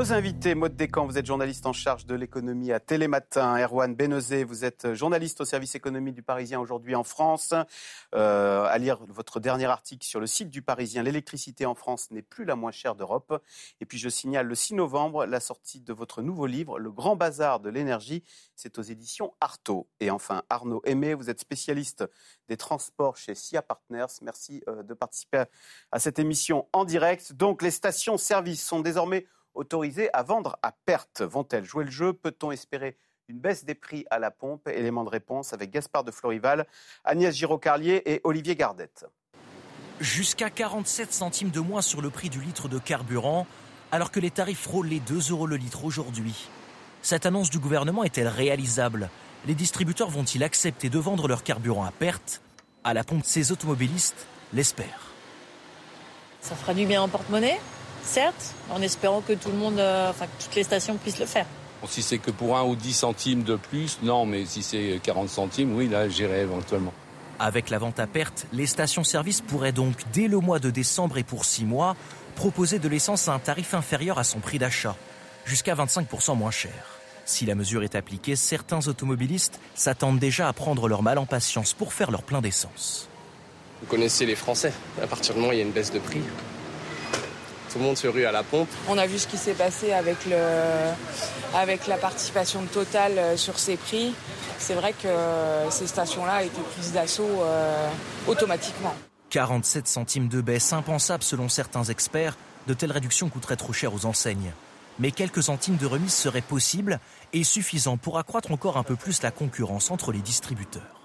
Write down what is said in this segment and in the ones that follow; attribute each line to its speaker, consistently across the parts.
Speaker 1: Nos invités, Maud Descamps, vous êtes journaliste en charge de l'économie à Télématin. Erwan Benezé, vous êtes journaliste au service économie du Parisien aujourd'hui en France. Euh, à lire votre dernier article sur le site du Parisien, l'électricité en France n'est plus la moins chère d'Europe. Et puis je signale le 6 novembre la sortie de votre nouveau livre, Le Grand Bazar de l'énergie. C'est aux éditions Artaud. Et enfin, Arnaud Aimé, vous êtes spécialiste des transports chez SIA Partners. Merci euh, de participer à cette émission en direct. Donc les stations-service sont désormais autorisées à vendre à perte. Vont-elles jouer le jeu? Peut-on espérer une baisse des prix à la pompe? Élément de réponse avec Gaspard de Florival, Agnès Giraud-Carlier et Olivier Gardette.
Speaker 2: Jusqu'à 47 centimes de moins sur le prix du litre de carburant, alors que les tarifs frôlent les 2 euros le litre aujourd'hui. Cette annonce du gouvernement est-elle réalisable? Les distributeurs vont-ils accepter de vendre leur carburant à perte? À la pompe, ces automobilistes l'espèrent.
Speaker 3: Ça fera du bien en porte-monnaie? Certes, en espérant que tout le monde, euh, enfin que toutes les stations puissent le faire.
Speaker 4: si c'est que pour un ou dix centimes de plus, non, mais si c'est 40 centimes, oui, là, j'irai éventuellement.
Speaker 2: Avec la vente à perte, les stations-service pourraient donc, dès le mois de décembre et pour six mois, proposer de l'essence à un tarif inférieur à son prix d'achat, jusqu'à 25% moins cher. Si la mesure est appliquée, certains automobilistes s'attendent déjà à prendre leur mal en patience pour faire leur plein d'essence.
Speaker 5: Vous connaissez les Français. À partir du moment où il y a une baisse de prix, tout le monde se rue à la pompe.
Speaker 6: On a vu ce qui s'est passé avec, le, avec la participation de Total euh, sur ces prix. C'est vrai que ces stations-là été prises d'assaut euh, automatiquement.
Speaker 2: 47 centimes de baisse impensable selon certains experts. De telles réductions coûteraient trop cher aux enseignes. Mais quelques centimes de remise seraient possibles et suffisants pour accroître encore un peu plus la concurrence entre les distributeurs.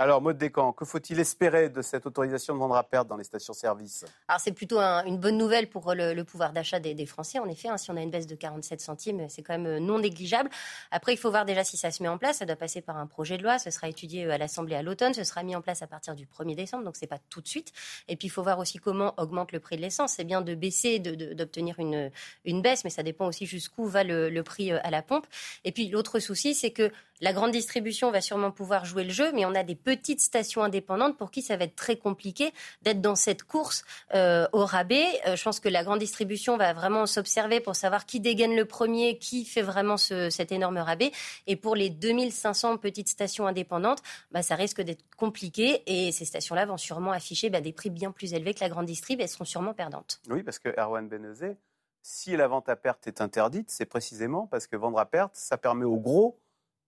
Speaker 1: Alors, Maud Descamps, que faut-il espérer de cette autorisation de vendre à perte dans les stations-service?
Speaker 7: Alors, c'est plutôt une bonne nouvelle pour le, pouvoir d'achat des, Français. En effet, hein, si on a une baisse de 47 centimes, c'est quand même euh, non négligeable. Après, il faut voir déjà si ça se met en place. Ça doit passer par un projet de loi. Ce sera étudié euh, à l'Assemblée à l'automne. Ce sera mis en place à partir du 1er décembre, donc c'est pas tout de suite. Et puis, il faut voir aussi comment augmente le prix de l'essence. C'est bien de baisser, d'obtenir une, baisse, mais ça dépend aussi jusqu'où va le, le prix euh, à la pompe. Et puis, l'autre souci, c'est que la grande distribution va sûrement pouvoir jouer le jeu, mais on a des petites stations indépendantes pour qui ça va être très compliqué d'être dans cette course euh, au rabais. Euh, je pense que la grande distribution va vraiment s'observer pour savoir qui dégaine le premier, qui fait vraiment cet énorme rabais. Et pour les 2500 petites stations indépendantes, bah, ça risque d'être compliqué et ces stations-là vont sûrement afficher bah, des prix bien plus élevés que la grande distrib et seront sûrement perdantes.
Speaker 1: Oui, parce que Erwan Benezé, si la vente à perte est interdite, c'est précisément parce que vendre à perte, ça permet aux gros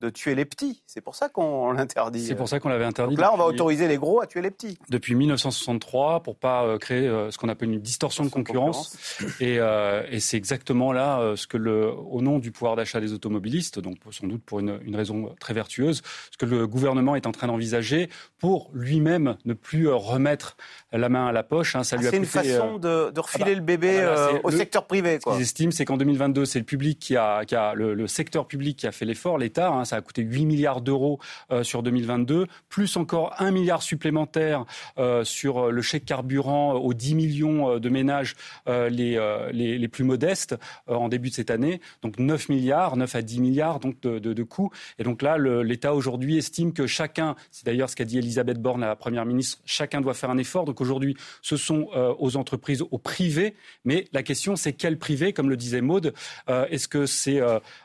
Speaker 1: de tuer les petits. C'est pour ça qu'on l'interdit.
Speaker 8: C'est pour ça qu'on l'avait interdit.
Speaker 1: Donc là, on va autoriser les gros à tuer les petits.
Speaker 8: Depuis 1963, pour pas euh, créer euh, ce qu'on appelle une distorsion de concurrence. Et, euh, et c'est exactement là ce que, le, au nom du pouvoir d'achat des automobilistes, donc sans doute pour une, une, raison très vertueuse, ce que le gouvernement est en train d'envisager pour lui-même ne plus remettre la main à la poche.
Speaker 1: Hein. Ça lui ah, c'est une façon de, de refiler ah bah, le bébé ah bah au secteur privé.
Speaker 8: Quoi. Ce qu'ils estiment, c'est qu'en 2022, c'est le public qui a, qui a le, secteur public qui a fait l'effort, l'État. Hein, ça a coûté 8 milliards d'euros euh, sur 2022, plus encore 1 milliard supplémentaire euh, sur le chèque carburant aux 10 millions euh, de ménages les, les, plus modestes en début de cette année. Donc 9 milliards, 9 à 10 milliards donc de, de, coûts. Et donc là, l'État aujourd'hui estime que chacun, c'est d'ailleurs ce qu'a dit Elisabeth Borne, la Première ministre, chacun doit faire un effort. Donc aujourd'hui, ce sont aux entreprises, au privé. Mais la question, c'est quel privé Comme le disait Maude, est-ce que c'est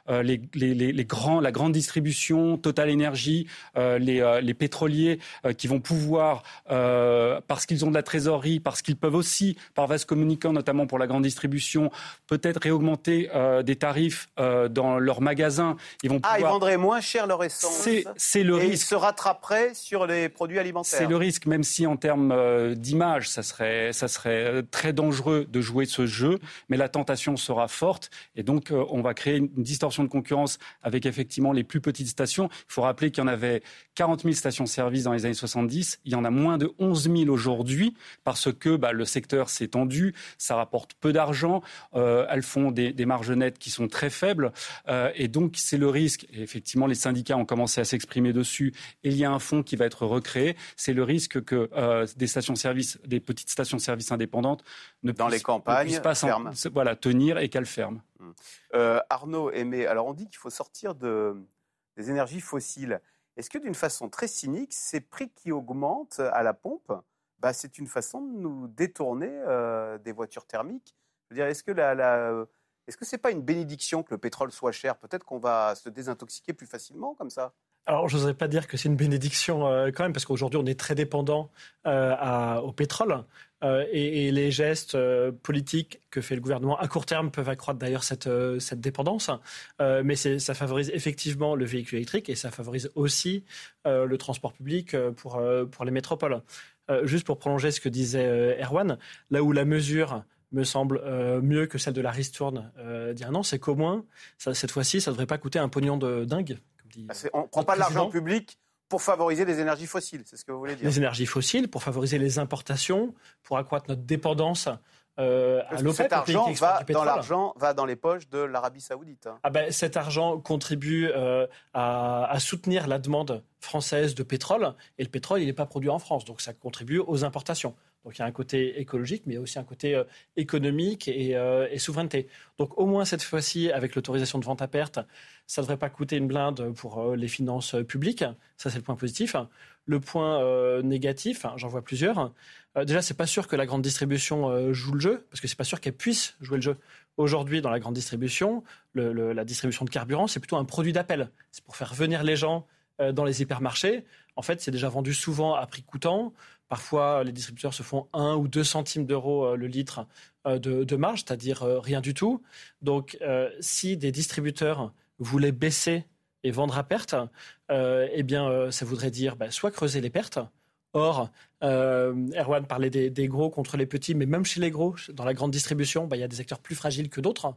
Speaker 8: les, les, les, grands, la grande distribution Total Énergie, euh, euh, les, pétroliers euh, qui vont pouvoir, parce qu'ils ont de la trésorerie, parce qu'ils peuvent aussi, par vase communicant, notamment pour la grande distribution, peut-être réaugmenter des tarifs dans leurs magasins.
Speaker 1: Ils vont Ah, ils vendraient moins cher leur essence.
Speaker 8: C'est le risque.
Speaker 1: Ils se rattraperaient sur les produits alimentaires.
Speaker 8: C'est le risque, même si en termes d'image, ça serait, ça serait très dangereux de jouer ce jeu, mais la tentation sera forte et donc on va créer une distorsion de concurrence avec effectivement les plus petites stations il faut rappeler qu'il y en avait 40 000 stations-service dans les années 70. Il y en a moins de 11 000 aujourd'hui parce que bah, le secteur s'est tendu, ça rapporte peu d'argent, euh, elles font des, marges nettes qui sont très faibles. Euh, et donc, c'est le risque. Et effectivement, les syndicats ont commencé à s'exprimer dessus. Et il y a un fonds qui va être recréé. C'est le risque que euh, des stations-service, des petites stations-service indépendantes ne
Speaker 1: dans
Speaker 8: puissent,
Speaker 1: les campagnes,
Speaker 8: pas voilà, tenir et qu'elles ferment.
Speaker 1: Arnaud Aimé, alors on dit qu'il faut sortir de, des énergies fossiles. Est-ce que d'une façon très cynique, ces prix qui augmentent à la pompe, bah, c'est une façon de nous détourner euh, des voitures thermiques? Je veux dire, est-ce que la, Est-ce que ce n'est pas une bénédiction que le pétrole soit cher? Peut-être qu'on va se désintoxiquer plus facilement comme ça
Speaker 9: alors, je n'oserais pas dire que c'est une bénédiction euh, quand même, parce qu'aujourd'hui, on est très dépendant euh, au pétrole. Euh, et, les gestes politiques que fait le gouvernement à court terme peuvent accroître d'ailleurs cette, dépendance. mais ça favorise effectivement le véhicule électrique et ça favorise aussi le transport public pour, les métropoles. juste pour prolonger ce que disait Erwan, là où la mesure me semble mieux que celle de la ristourne un an, c'est qu'au moins, cette fois-ci, ça ne devrait pas coûter un pognon de dingue,
Speaker 1: on ne prend pas de l'argent public pour favoriser les énergies fossiles, c'est ce que vous voulez dire
Speaker 9: Les énergies fossiles, pour favoriser les importations, pour accroître notre dépendance euh, à.
Speaker 1: Cet argent va dans l'argent va dans les poches de l'Arabie Saoudite. Hein.
Speaker 9: Ah ben, cet argent contribue euh, à, à, soutenir la demande française de pétrole et le pétrole il n'est pas produit en France, donc ça contribue aux importations. Donc il y a un côté écologique, mais aussi un côté euh, économique euh, et, souveraineté. Donc au moins cette fois-ci, avec l'autorisation de vente à perte, ça ne devrait pas coûter une blinde pour euh, les finances publiques. Ça, c'est le point positif. Le point négatif, j'en vois plusieurs. déjà, c'est pas sûr que la grande distribution joue le jeu, parce que c'est pas sûr qu'elle puisse jouer le jeu. Aujourd'hui, dans la grande distribution, la distribution de carburant, c'est plutôt un produit d'appel. C'est pour faire venir les gens dans les hypermarchés. En fait, c'est déjà vendu souvent à prix coûtant. Parfois, les distributeurs se font 1 ou 2 centimes d'euros euh, le litre euh, de, marge, c'est-à-dire euh, rien du tout. Donc, si des distributeurs voulaient baisser et vendre à perte, eh bien, ça voudrait dire bah, soit creuser les pertes. Or, Erwan parlait des, gros contre les petits, mais même chez les gros, dans la grande distribution, bah, il y a des acteurs plus fragiles que d'autres.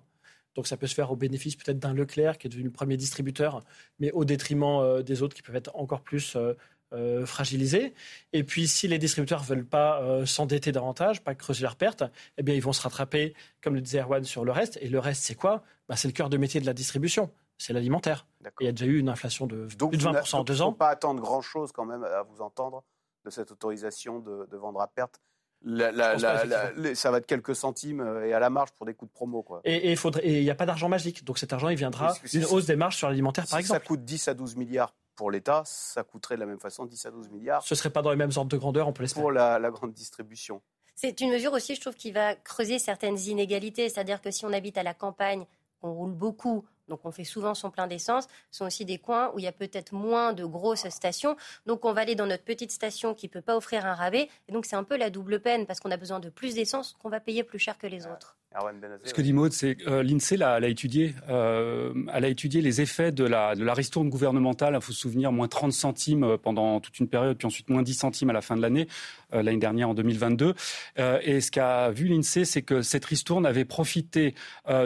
Speaker 9: Donc ça peut se faire au bénéfice peut-être d'un Leclerc qui est devenu le premier distributeur, mais au détriment des autres qui peuvent être encore plus euh, fragilisés. Et puis, si les distributeurs ne veulent pas euh, s'endetter davantage, pas creuser leurs pertes, eh bien, ils vont se rattraper, comme le disait Erwan, sur le reste. Et le reste, c'est quoi? Bah, C'est le cœur de métier de la distribution. C'est l'alimentaire. Il y a déjà eu une inflation de plus de 20% en deux ans.
Speaker 1: Il ne faut pas attendre grand-chose quand même à vous entendre de cette autorisation de, vendre à perte. Ça va être quelques centimes euh, et à la marge pour des coups de promo. Quoi.
Speaker 9: Et il n'y a pas d'argent magique. Donc cet argent, il viendra d'une hausse des marges sur l'alimentaire, par exemple.
Speaker 1: Ça coûte 10 à 12 milliards pour l'État, ça coûterait de la même façon 10 à 12 milliards.
Speaker 9: Ce ne serait pas dans les mêmes ordres de grandeur, on peut l'espérer.
Speaker 1: Pour la, grande distribution.
Speaker 7: C'est une mesure aussi, je trouve, qui va creuser certaines inégalités. C'est-à-dire que si on habite à la campagne, on roule beaucoup, donc on fait souvent son plein d'essence, ce sont aussi des coins où il y a peut-être moins de grosses stations. Donc on va aller dans notre petite station qui ne peut pas offrir un rabais. Et donc c'est un peu la double peine parce qu'on a besoin de plus d'essence qu'on va payer plus cher que les autres.
Speaker 8: Ce que dit Maud, c'est que euh, l'INSEE l'a, a étudié. Euh, elle a étudié les effets de la, de la ristourne gouvernementale. Il faut se souvenir, moins 30 centimes euh, pendant toute une période, puis ensuite moins 10 centimes à la fin de l'année, l'année dernière en 2022. et ce qu'a vu l'INSEE, c'est que cette ristourne avait profité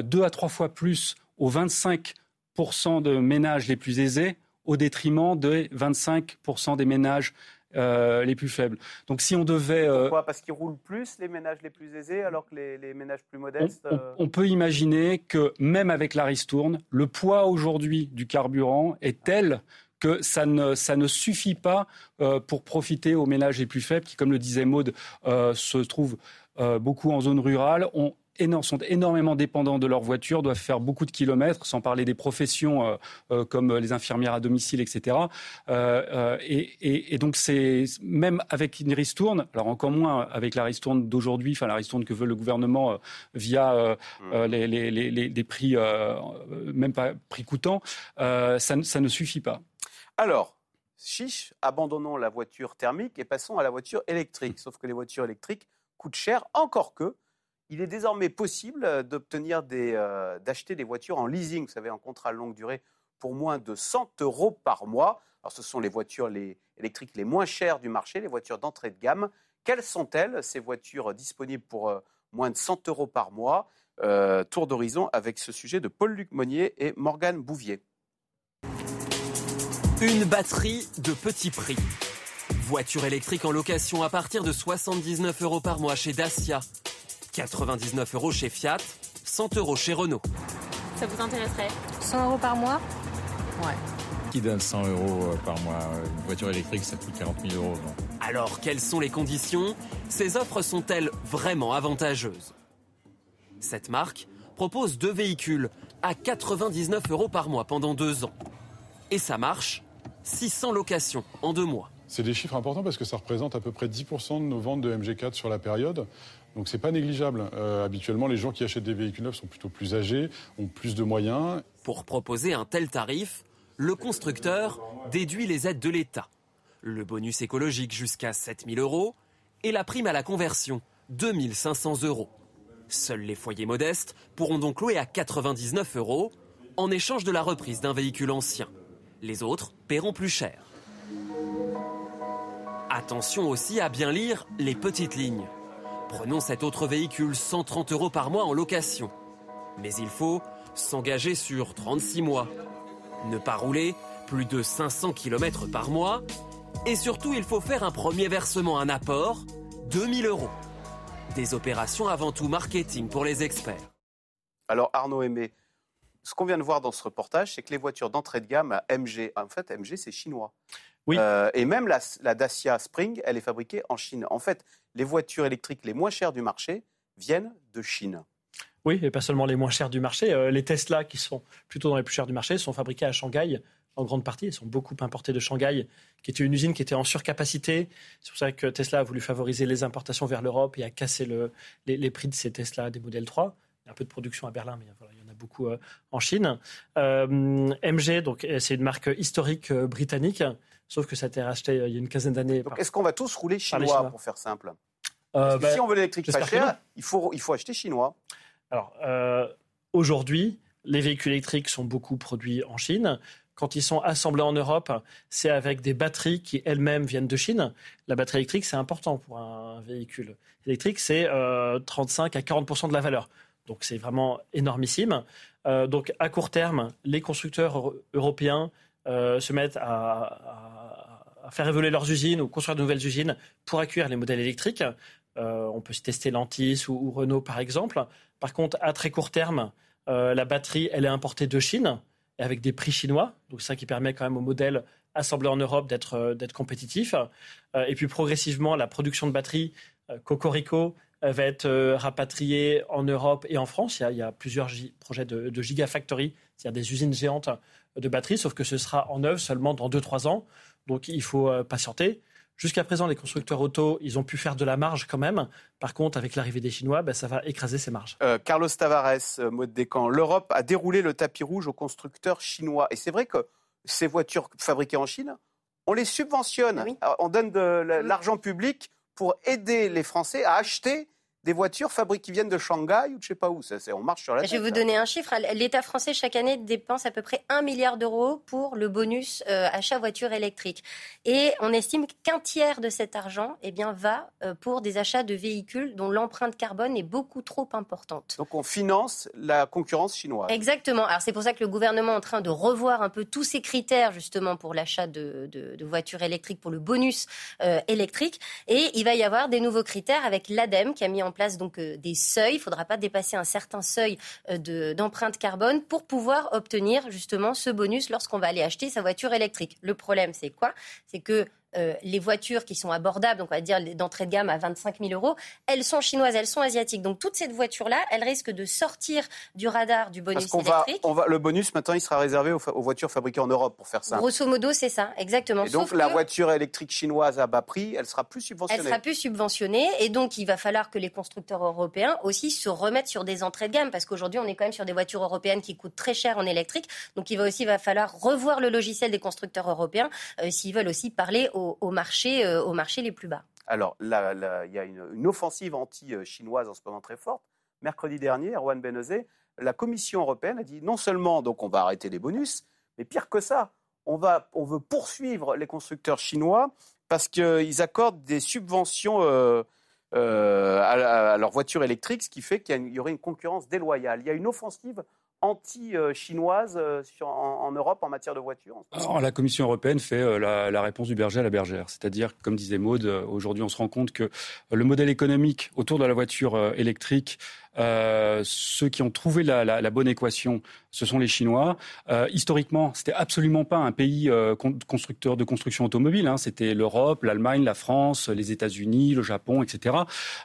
Speaker 8: deux à trois fois plus aux 25% de ménages les plus aisés au détriment des 25% des ménages euh, les plus faibles.
Speaker 1: Donc si on devait... Euh, Pourquoi? Parce qu'ils roulent plus les ménages les plus aisés alors que les, ménages plus modestes
Speaker 8: on, on, peut imaginer que même avec la ristourne, le poids aujourd'hui du carburant est tel que ça ne, ça ne suffit pas euh, pour profiter aux ménages les plus faibles qui, comme le disait Maude, se trouvent beaucoup en zone rurale, ont sont énormément dépendants de leur voiture, doivent faire beaucoup de kilomètres, sans parler des professions euh, euh, comme les infirmières à domicile, etc. Euh, et, donc, c'est même avec une ristourne, alors encore moins avec la ristourne d'aujourd'hui, enfin la ristourne que veut le gouvernement via les, prix, même pas prix coûtants, ça, ça ne suffit pas.
Speaker 1: Alors, chiche, abandonnons la voiture thermique et passons à la voiture électrique. Sauf que les voitures électriques coûtent cher, encore que il est désormais possible euh, euh, d'acheter des voitures en leasing, vous savez, en contrat longue durée, pour moins de 100 euros par mois. Alors, ce sont les voitures électriques les moins chères du marché, les voitures d'entrée de gamme. Quelles sont-elles, ces voitures disponibles pour euh, moins de 100 euros par mois? Tour d'horizon avec ce sujet de Paul-Luc Monnier et Morgane Bouvier.
Speaker 10: Une batterie de petit prix. Voiture électrique en location à partir de 79 euros par mois chez Dacia. 99 euros chez Fiat, 100 euros chez Renault.
Speaker 11: Ça vous intéresserait
Speaker 12: 100 euros par mois
Speaker 11: Ouais.
Speaker 13: Qui donne 100 euros euh, par mois? Une voiture électrique, ça coûte 40 000 euros.
Speaker 10: Alors, quelles sont les conditions? Ces offres sont-elles vraiment avantageuses? Cette marque propose deux véhicules à 99 euros par mois pendant deux ans. Et ça marche 600 locations en deux mois.
Speaker 12: C'est des chiffres importants parce que ça représente à peu près 10% de nos ventes de MG4 sur la période. Donc c'est pas négligeable. Euh, habituellement, les gens qui achètent des véhicules neufs sont plutôt plus âgés, ont plus de moyens.
Speaker 10: Pour proposer un tel tarif, le constructeur déduit les aides de l'État. Le bonus écologique jusqu'à 7000 euros et la prime à la conversion, 2500 euros. Seuls les foyers modestes pourront donc louer à 99 euros en échange de la reprise d'un véhicule ancien. Les autres paieront plus cher. Attention aussi à bien lire les petites lignes. Prenons cet autre véhicule 130 euros par mois en location. Mais il faut s'engager sur 36 mois. Ne pas rouler plus de 500 km par mois. Et surtout, il faut faire un premier versement, un apport, 2000 euros. Des opérations avant tout marketing pour les experts.
Speaker 1: Alors Arnaud Aimé, ce qu'on vient de voir dans ce reportage, c'est que les voitures d'entrée de gamme à MG, en fait MG c'est chinois.
Speaker 9: Oui.
Speaker 1: Euh, et même la, la Dacia Spring, elle est fabriquée en Chine. En fait, les voitures électriques les moins chères du marché viennent de Chine.
Speaker 9: Oui, et pas seulement les moins chères du marché. Euh, les Tesla, qui sont plutôt dans les plus chers du marché, sont fabriqués à Shanghai en grande partie. Ils sont beaucoup importés de Shanghai, qui était une usine qui était en surcapacité. C'est pour ça que Tesla a voulu favoriser les importations vers l'Europe et a cassé le, les, prix de ces Tesla des modèles 3. Il y a un peu de production à Berlin, mais il y en a beaucoup euh, en Chine. Euh, MG, donc c'est une marque historique britannique, sauf que ça a été racheté euh, il y a une quinzaine d'années.
Speaker 1: Donc
Speaker 9: par-
Speaker 1: est-ce qu'on va tous rouler chinois, pour faire simple?
Speaker 9: Euh, bah,
Speaker 1: si on veut l'électrique pas cher, il faut, il faut acheter chinois.
Speaker 9: Alors, euh, aujourd'hui, les véhicules électriques sont beaucoup produits en Chine. Quand ils sont assemblés en Europe, c'est avec des batteries qui elles-mêmes viennent de Chine. La batterie électrique, c'est important pour un véhicule électrique, c'est euh, 35 à 40% de la valeur. Donc c'est vraiment énormissime. Euh, donc à court terme, les constructeurs euro- européens euh, se mettent à, faire évoluer leurs usines ou construire de nouvelles usines pour accueillir les modèles électriques. Euh, on peut tester Lantis ou, Renault par exemple. Par contre, à très court terme, euh, la batterie, elle est importée de Chine et avec des prix chinois. Donc ça qui permet quand même au modèle assemblé en Europe d'être d'être compétitif. Euh, et puis progressivement, la production de batteries Cocorico va être rapatriée en Europe et en France. Il y a, plusieurs projets de, de gigafactory, c'est-à-dire des usines géantes de batteries, sauf que ce sera en œuvre seulement dans 2-3 ans. Donc il faut euh, patienter. Jusqu'à présent, les constructeurs auto, ils ont pu faire de la marge quand même. Par contre, avec l'arrivée des Chinois, ben, ça va écraser ces marges.
Speaker 1: Euh, Carlos Tavares, euh, Maud Descamps, l'Europe a déroulé le tapis rouge aux constructeurs chinois. Et c'est vrai que ces voitures fabriquées en Chine, on les subventionne. Euh, On donne de la- l'argent public pour aider les Français à acheter des voitures fabriquées qui viennent de Shanghai ou de je sais pas où. Ça, c'est- on marche sur la
Speaker 7: Je vais vous donner un chiffre. L'État français, chaque année, dépense à peu près 1 milliard d'euros pour le bonus euh, achat voiture électrique. Et on estime qu'un tiers de cet argent eh bien, va euh, pour des achats de véhicules dont l'empreinte carbone est beaucoup trop importante.
Speaker 1: Donc on finance la concurrence chinoise.
Speaker 7: Exactement. Alors c'est pour ça que le gouvernement est en train de revoir un peu tous ces critères justement pour l'achat de, de- de voitures électriques, pour le bonus euh, électrique. Et il va y avoir des nouveaux critères avec l'ADEME qui a mis en place donc euh, des seuils. Il faudra pas dépasser un certain seuil euh, de- d'empreinte carbone pour pouvoir obtenir justement ce bonus lorsqu'on va aller acheter sa voiture électrique. Le problème c'est quoi? C'est que euh, les voitures qui sont abordables, donc on va dire d'entrée de gamme à 25 000 euros, elles sont chinoises, elles sont asiatiques. Donc toutes ces voitures-là, elles risquent de sortir du radar du bonus
Speaker 1: Parce qu'on va,
Speaker 7: électrique.
Speaker 1: on va, le bonus maintenant, il sera réservé aux, aux voitures fabriquées en Europe, pour faire ça.
Speaker 7: Grosso modo, c'est ça, exactement.
Speaker 1: Et donc
Speaker 7: Sauf
Speaker 1: la
Speaker 7: que
Speaker 1: voiture électrique chinoise à bas prix, elle sera plus
Speaker 7: elle
Speaker 1: subventionnée.
Speaker 7: sera plus subventionnée et donc il va falloir que les constructeurs européens aussi se remettent sur des entrées de gamme parce qu'aujourd'hui on est quand même sur des voitures européennes qui coûtent très cher en électrique. Donc il va aussi va falloir revoir le logiciel des constructeurs européens euh, s'ils veulent aussi parler au, au marché, euh, les plus bas.
Speaker 1: Alors, il y a une, offensive anti-chinoise en ce moment très forte. Mercredi dernier, Erwan Benezé, la Commission européenne a dit non seulement donc on va arrêter les bonus, mais pire que ça, on, va, on veut poursuivre les constructeurs chinois parce qu'ils accordent des subventions euh, euh, à, leurs voitures électriques, ce qui fait qu'il y, y aurait une concurrence déloyale. Il y a une offensive anti-chinoise euh, en, Europe en matière de voitures.
Speaker 8: la Commission européenne fait euh, la, la réponse du berger à la bergère. C'est-à-dire, comme disait Maude, euh, aujourd'hui, on se rend compte que le modèle économique autour de la voiture électrique Euh, ceux qui ont trouvé la, la, la, bonne équation, ce sont les Chinois. Euh, historiquement, c'était absolument pas un pays euh, constructeur de construction automobile. Hein. C'était l'Europe, l'Allemagne, la France, les États-Unis, le Japon, etc.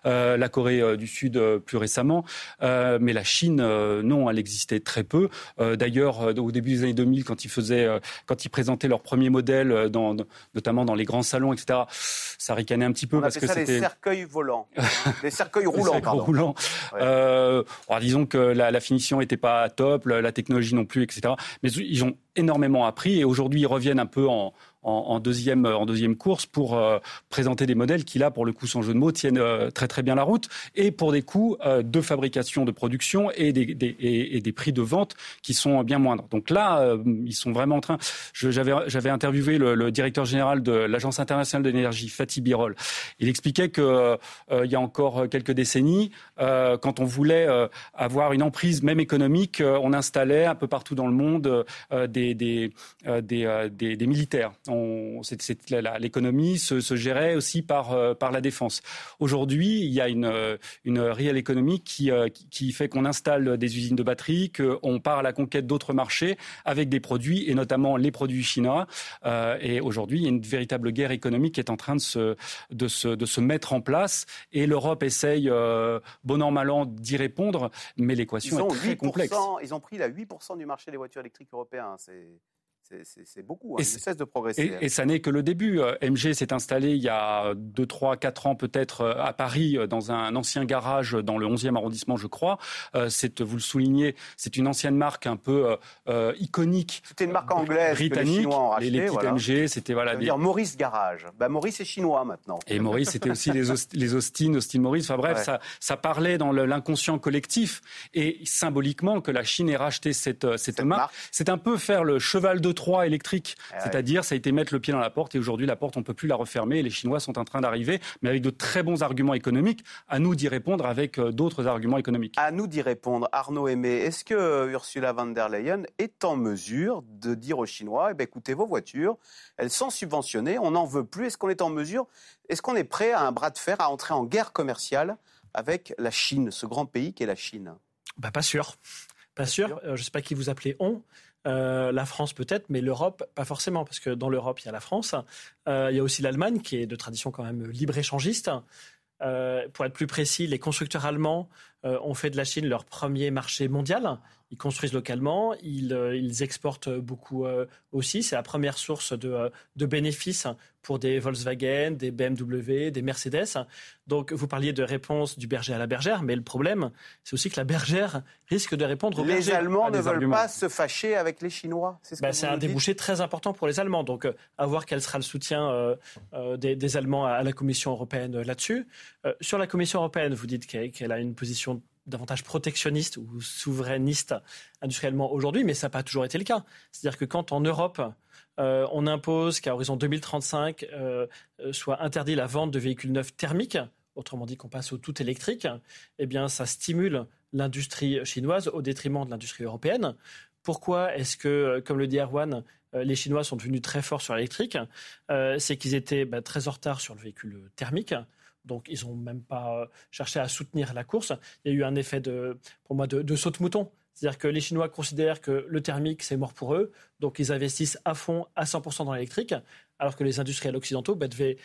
Speaker 8: Euh, la Corée euh, du Sud euh, plus récemment. mais la Chine, non, elle existait très peu. D'ailleurs, au début des années 2000, quand ils faisaient, quand ils présentaient leurs premiers modèles, dans, notamment dans les grands salons, etc., ça ricanait un petit peu
Speaker 1: On
Speaker 8: parce que c'était
Speaker 1: des cercueils volants, des cercueils roulants.
Speaker 8: Des cercueils roulants. Ouais. Euh, disons que la, la finition n'était pas top, la, la, technologie non plus, etc. Mais ils ont énormément appris et aujourd'hui ils reviennent un peu en, en, en, deuxième, en deuxième course pour euh, présenter des modèles qui, là, pour le coup, sans jeu de mots, tiennent euh, très très bien la route et pour des coûts euh, de fabrication, de production et des, des, et, des, prix de vente qui sont bien moindres. Donc là, euh, ils sont vraiment en train. J'avais interviewé le, le, directeur général de l'Agence internationale de l'énergie, Fatih Birol. Il expliquait qu'il euh, y a encore quelques décennies, quand on voulait avoir une emprise même économique, on installait un peu partout dans le monde des, des, des, des militaires l'économie se, se, gérait aussi par, euh, par la défense. Aujourd'hui, il y a une, une réelle économie qui, euh, qui fait qu'on installe des usines de batteries, qu'on part à la conquête d'autres marchés avec des produits, et notamment les produits chinois. Euh, et aujourd'hui, il y a une véritable guerre économique qui est en train de se, de se, de se mettre en place. Et l'Europe essaye, euh, bon an, mal an, d'y répondre, mais l'équation est très complexe.
Speaker 1: Ils ont pris la 8% du marché des voitures électriques européens. C'est c'est beaucoup, hein. et cesse de progresser.
Speaker 8: Et, et ça n'est que le début. Euh, MG s'est installé il y a 2, 3, 4 ans peut-être euh, à Paris, euh, dans un ancien garage dans le 11e arrondissement, je crois. Euh, vous le soulignez, c'est une ancienne marque un peu euh, iconique.
Speaker 1: C'était une marque anglaise
Speaker 8: britannique.
Speaker 1: Que les Chinois ont racheté,
Speaker 8: les, les
Speaker 1: voilà.
Speaker 8: MG, c'était voilà.
Speaker 1: Ça veut dire Maurice Garage. Bah, Maurice est chinois maintenant.
Speaker 8: Et Maurice, c'était aussi les, les Austin, Austin Maurice. Enfin bref, ouais. ça, ça parlait dans l'inconscient collectif et symboliquement que la Chine ait racheté cette, cette, cette marque. marque. C'est un peu faire le cheval de Troie électrique. Ah C'est-à-dire, ça a été mettre le pied dans la porte et aujourd'hui, la porte, on ne peut plus la refermer. Et les Chinois sont en train d'arriver, mais avec de très bons arguments économiques. À nous d'y répondre avec euh, d'autres arguments économiques.
Speaker 1: À nous d'y répondre. Arnaud Aimé, est-ce que euh, Ursula von der Leyen est en mesure de dire aux Chinois, eh bien, écoutez, vos voitures, elles sont subventionnées, on n'en veut plus. Est-ce qu'on est en mesure, est-ce qu'on est prêt à un bras de fer, à entrer en guerre commerciale avec la Chine, ce grand pays qu'est la Chine?
Speaker 9: Bah, Pas sûr. Pas sûr. Euh, je ne sais pas qui vous appelez on. Euh, la France peut-être, mais l'Europe pas forcément, parce que dans l'Europe il y a la France, euh, il y a aussi l'Allemagne qui est de tradition quand même libre-échangiste. Euh, pour être plus précis, les constructeurs allemands ont fait de la Chine leur premier marché mondial. Ils construisent localement, ils, ils exportent beaucoup aussi. C'est la première source de, de, bénéfices pour des Volkswagen, des BMW, des Mercedes. Donc, vous parliez de réponse du berger à la bergère, mais le problème, c'est aussi que la bergère risque de répondre au
Speaker 1: les Allemands ne veulent
Speaker 9: arguments.
Speaker 1: pas se fâcher avec les Chinois.
Speaker 9: C'est bah, un débouché très important pour les Allemands. Donc, euh, à voir quel sera le soutien euh, euh, des, des, Allemands à, à, la Commission européenne là-dessus. sur la Commission européenne, vous dites qu'elle qu a une position davantage protectionniste ou souverainiste industriellement aujourd'hui, mais ça n'a pas toujours été le cas. C'est-à-dire que quand en Europe, euh, on impose qu'à horizon 2035 euh, soit interdit la vente de véhicules neufs thermiques, autrement dit qu'on passe au tout électrique, eh bien ça stimule l'industrie chinoise au détriment de l'industrie européenne. Pourquoi est-ce que, comme le dit Erwan, les Chinois sont devenus très forts sur l'électrique? Euh, C'est qu'ils étaient bah, très en retard sur le véhicule thermique. Donc, ils n'ont même pas cherché à soutenir la course. Il y a eu un effet, de, pour moi, de, de saut de mouton. C'est-à-dire que les Chinois considèrent que le thermique, c'est mort pour eux. Donc, ils investissent à fond, à 100% dans l'électrique, alors que les industriels occidentaux bah, devaient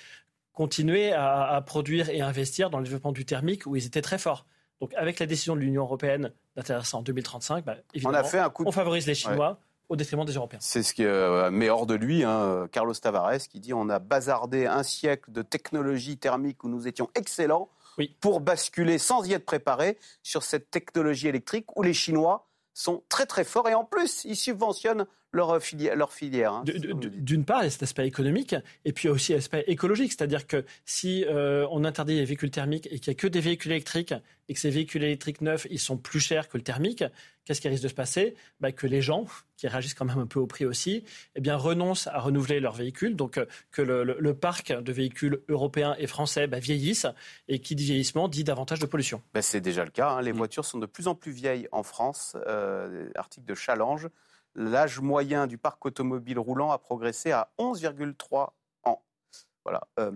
Speaker 9: continuer à, à, produire et investir dans le développement du thermique, où ils étaient très forts. Donc, avec la décision de l'Union européenne d'interdire ça en 2035, bah, évidemment,
Speaker 1: on, a fait un coup de...
Speaker 9: on favorise les Chinois. Ouais au détriment des Européens.
Speaker 1: C'est ce qui euh, met hors de lui hein, Carlos Tavares qui dit on a bazardé un siècle de technologie thermique où nous étions excellents
Speaker 9: oui.
Speaker 1: pour basculer sans y être préparé sur cette technologie électrique où les Chinois sont très très forts et en plus ils subventionnent leur filière. Leur filière hein,
Speaker 9: D'une part, il y a cet aspect économique et puis il y a aussi l'aspect écologique, c'est-à-dire que si euh, on interdit les véhicules thermiques et qu'il n'y a que des véhicules électriques et que ces véhicules électriques neufs, ils sont plus chers que le thermique, qu'est-ce qui risque de se passer? Bah, Que les gens, qui réagissent quand même un peu au prix aussi, eh bien, renoncent à renouveler leurs véhicules, donc euh, que le, le, le, parc de véhicules européens et français bah, vieillisse, et qui dit vieillissement dit davantage de pollution.
Speaker 1: Bah, C'est déjà le cas, hein. les mmh. voitures sont de plus en plus vieilles en France, euh, article de Challenge, l'âge moyen du parc automobile roulant a progressé à 11,3 ans. Voilà. Euh,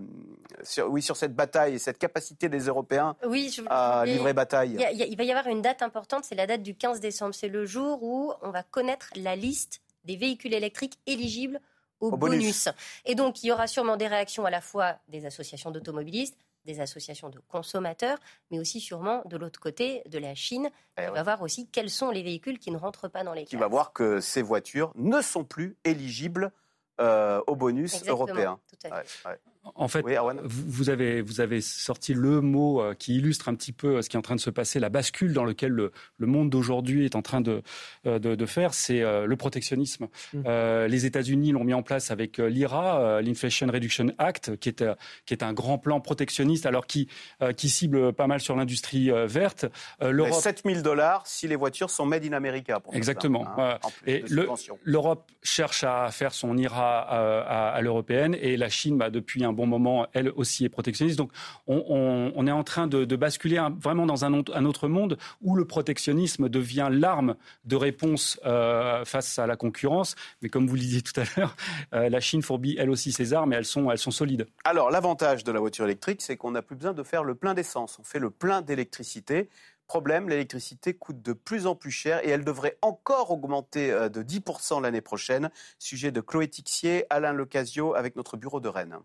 Speaker 1: sur, oui, sur cette bataille et cette capacité des Européens
Speaker 7: oui, je,
Speaker 1: à livrer bataille.
Speaker 7: Il, y a, il, va y avoir une date importante, c'est la date du 15 décembre. C'est le jour où on va connaître la liste des véhicules électriques éligibles au,
Speaker 1: Au
Speaker 7: bonus.
Speaker 1: bonus.
Speaker 7: Et donc, il y aura sûrement des réactions à la fois des associations d'automobilistes, des associations de consommateurs, mais aussi sûrement de l'autre côté de la Chine,
Speaker 1: Eh
Speaker 7: qui
Speaker 1: ouais.
Speaker 7: va voir aussi quels sont les véhicules qui ne rentrent pas dans les
Speaker 1: Qui
Speaker 7: cases.
Speaker 1: va voir que ces voitures ne sont plus éligibles euh, au bonus
Speaker 7: Exactement,
Speaker 1: européen.
Speaker 7: tout à fait.
Speaker 1: Ouais, ouais.
Speaker 8: En fait,
Speaker 1: Oui,
Speaker 8: vous, avez, vous avez sorti le mot euh, qui illustre un petit peu euh, ce qui est en train de se passer, la bascule dans laquelle le, le monde d'aujourd'hui est en train de, euh, de, de faire, c'est le protectionnisme.
Speaker 9: Mm.
Speaker 8: Euh, les États-Unis l'ont mis en place avec l'IRA, l'Inflation Reduction Act, qui est, qui est un grand plan protectionniste, alors qui, qui cible pas mal sur l'industrie verte. Euh, L'Europe
Speaker 1: 7 000 dollars si les voitures sont made in America. Pour
Speaker 8: Exactement.
Speaker 1: en plus
Speaker 8: Et le- l'Europe cherche à faire son IRA à, à- à l'européenne et la Chine, bah, depuis un bon moment, elle aussi est protectionniste. Donc on, est en train de, basculer un- vraiment dans un, un autre monde où le protectionnisme devient l'arme de réponse euh, face à la concurrence. Mais comme vous le disiez tout à l'heure, euh, la Chine fourbit elle aussi ses armes et elles sont, elles sont solides.
Speaker 1: Alors, l'avantage de la voiture électrique, c'est qu'on n'a plus besoin de faire le plein d'essence. On fait le plein d'électricité. Problème, l'électricité coûte de plus en plus cher et elle devrait encore augmenter euh, de 10% l'année prochaine. Sujet de Chloé Tixier, Alain Lecasio avec notre bureau de Rennes.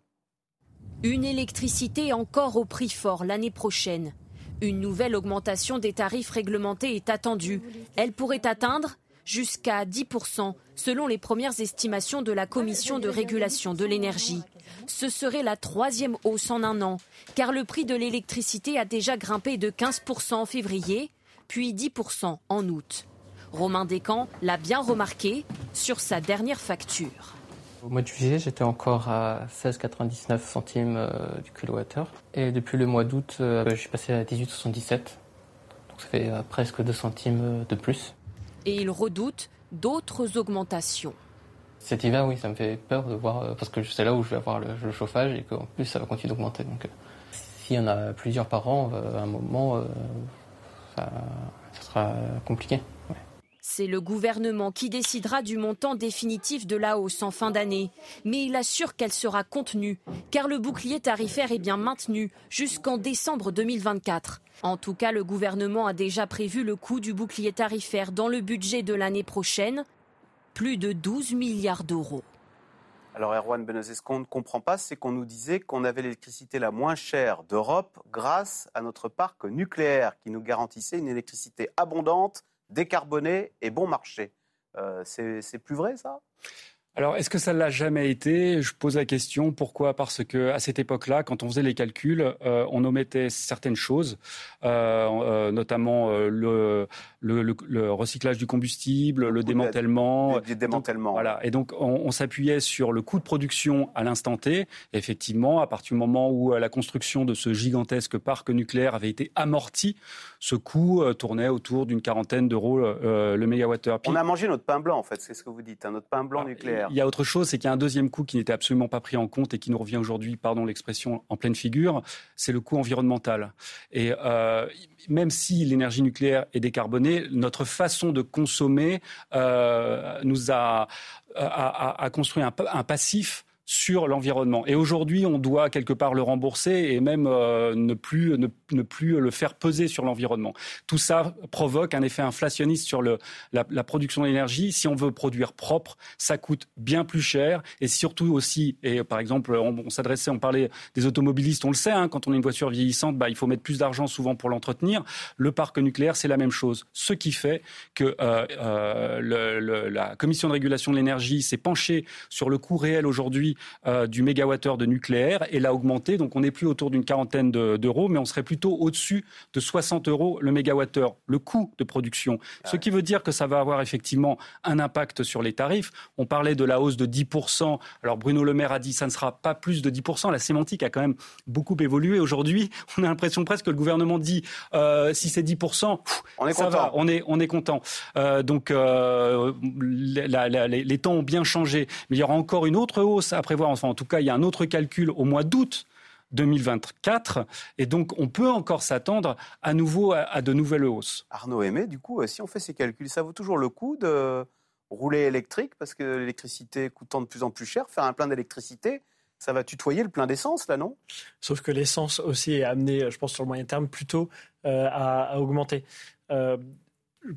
Speaker 14: Une électricité encore au prix fort l'année prochaine. Une nouvelle augmentation des tarifs réglementés est attendue. Elle pourrait atteindre jusqu'à 10% selon les premières estimations de la Commission de régulation de l'énergie. Ce serait la troisième hausse en un an, car le prix de l'électricité a déjà grimpé de 15% en février, puis 10% en août. Romain Descamps l'a bien remarqué sur sa dernière facture.
Speaker 15: Au mois de juillet, j'étais encore à 16,99 centimes euh, du kilowattheure. Et depuis le mois d'août, euh, je suis passé à 18,77. Donc ça fait euh, presque 2 centimes de plus.
Speaker 14: Et il redoute d'autres augmentations.
Speaker 15: Cet hiver, oui, ça me fait peur de voir, parce que c'est là où je vais avoir le, le chauffage et qu'en plus ça va continuer d'augmenter. Donc s'il y en a plusieurs par an, à un moment, ça, ça sera compliqué.
Speaker 14: C'est le gouvernement qui décidera du montant définitif de la hausse en fin d'année. Mais il assure qu'elle sera contenue, car le bouclier tarifaire est bien maintenu jusqu'en décembre 2024. En tout cas, le gouvernement a déjà prévu le coût du bouclier tarifaire dans le budget de l'année prochaine, plus de 12 milliards d'euros.
Speaker 1: Alors, Erwan Benezet, ce qu'on ne comprend pas, c'est qu'on nous disait qu'on avait l'électricité la moins chère d'Europe grâce à notre parc nucléaire qui nous garantissait une électricité abondante, décarbonée et bon marché. Euh, c'est plus vrai, ça?
Speaker 8: Alors, est-ce que ça l'a jamais été? Je pose la question. Pourquoi? Parce que à cette époque-là, quand on faisait les calculs, euh, on omettait certaines choses, euh, euh, notamment le, le, le- le recyclage du combustible, le démantèlement.
Speaker 1: Des, démantèlements.
Speaker 8: Voilà. Et donc, on, on s'appuyait sur le coût de production à l'instant T. Effectivement, à partir du moment où la construction de ce gigantesque parc nucléaire avait été amortie, ce coût tournait autour d'une quarantaine d'euros le mégawattheure.
Speaker 1: On a mangé notre pain blanc, en fait, c'est ce que vous dites, hein, notre pain blanc nucléaire.
Speaker 8: Il y a autre chose, c'est qu'il y a un deuxième coût qui n'était absolument pas pris en compte et qui nous revient aujourd'hui, pardon l'expression, en pleine figure, c'est le coût environnemental. Et euh, même si l'énergie nucléaire est décarbonée, notre façon de consommer euh, nous a, a, a- a construit un, un passif sur l'environnement. Et aujourd'hui, on doit quelque part le rembourser et même euh, ne, plus, ne, ne plus le faire peser sur l'environnement. Tout ça provoque un effet inflationniste sur le, la, production d'énergie. Si on veut produire propre, ça coûte bien plus cher et surtout aussi, et par exemple, on, s'adressait, on parlait des automobilistes, on le sait, hein, quand on a une voiture vieillissante, bah, il faut mettre plus d'argent souvent pour l'entretenir. Le parc nucléaire, c'est la même chose. Ce qui fait que euh, euh, la Commission de régulation de l'énergie s'est penchée sur le coût réel aujourd'hui euh, du mégawattheure de nucléaire et l'a augmenté. Donc on n'est plus autour d'une quarantaine de- d'euros, mais on serait plutôt au-dessus de 60 euros le mégawattheure, le coût de production. Ce qui veut dire que ça va avoir effectivement un impact sur les tarifs. On parlait de la hausse de 10%. Alors Bruno Le Maire a dit ça ne sera pas plus de 10%. La sémantique a quand même beaucoup évolué. Aujourd'hui, on a l'impression presque que le gouvernement dit euh, si c'est 10%, pff,
Speaker 1: On est
Speaker 8: ça
Speaker 1: content.
Speaker 8: va, on est, on est content. Euh, donc euh, la- la- les, les temps ont bien changé. Mais il y aura encore une autre hausse à prévoir. Enfin, en tout cas, il y a un autre calcul au mois d'août 2024. Et donc, on peut encore s'attendre à nouveau à, à de nouvelles hausses.
Speaker 1: Arnaud Aimé, du coup, euh, si on fait ces calculs, ça vaut toujours le coup de rouler électrique parce que l'électricité coûtant de plus en plus cher, faire un plein d'électricité, ça va tutoyer le plein d'essence, là, non?
Speaker 9: Sauf que l'essence aussi est amenée, je pense, sur le moyen terme, plutôt euh, à, augmenter. Euh,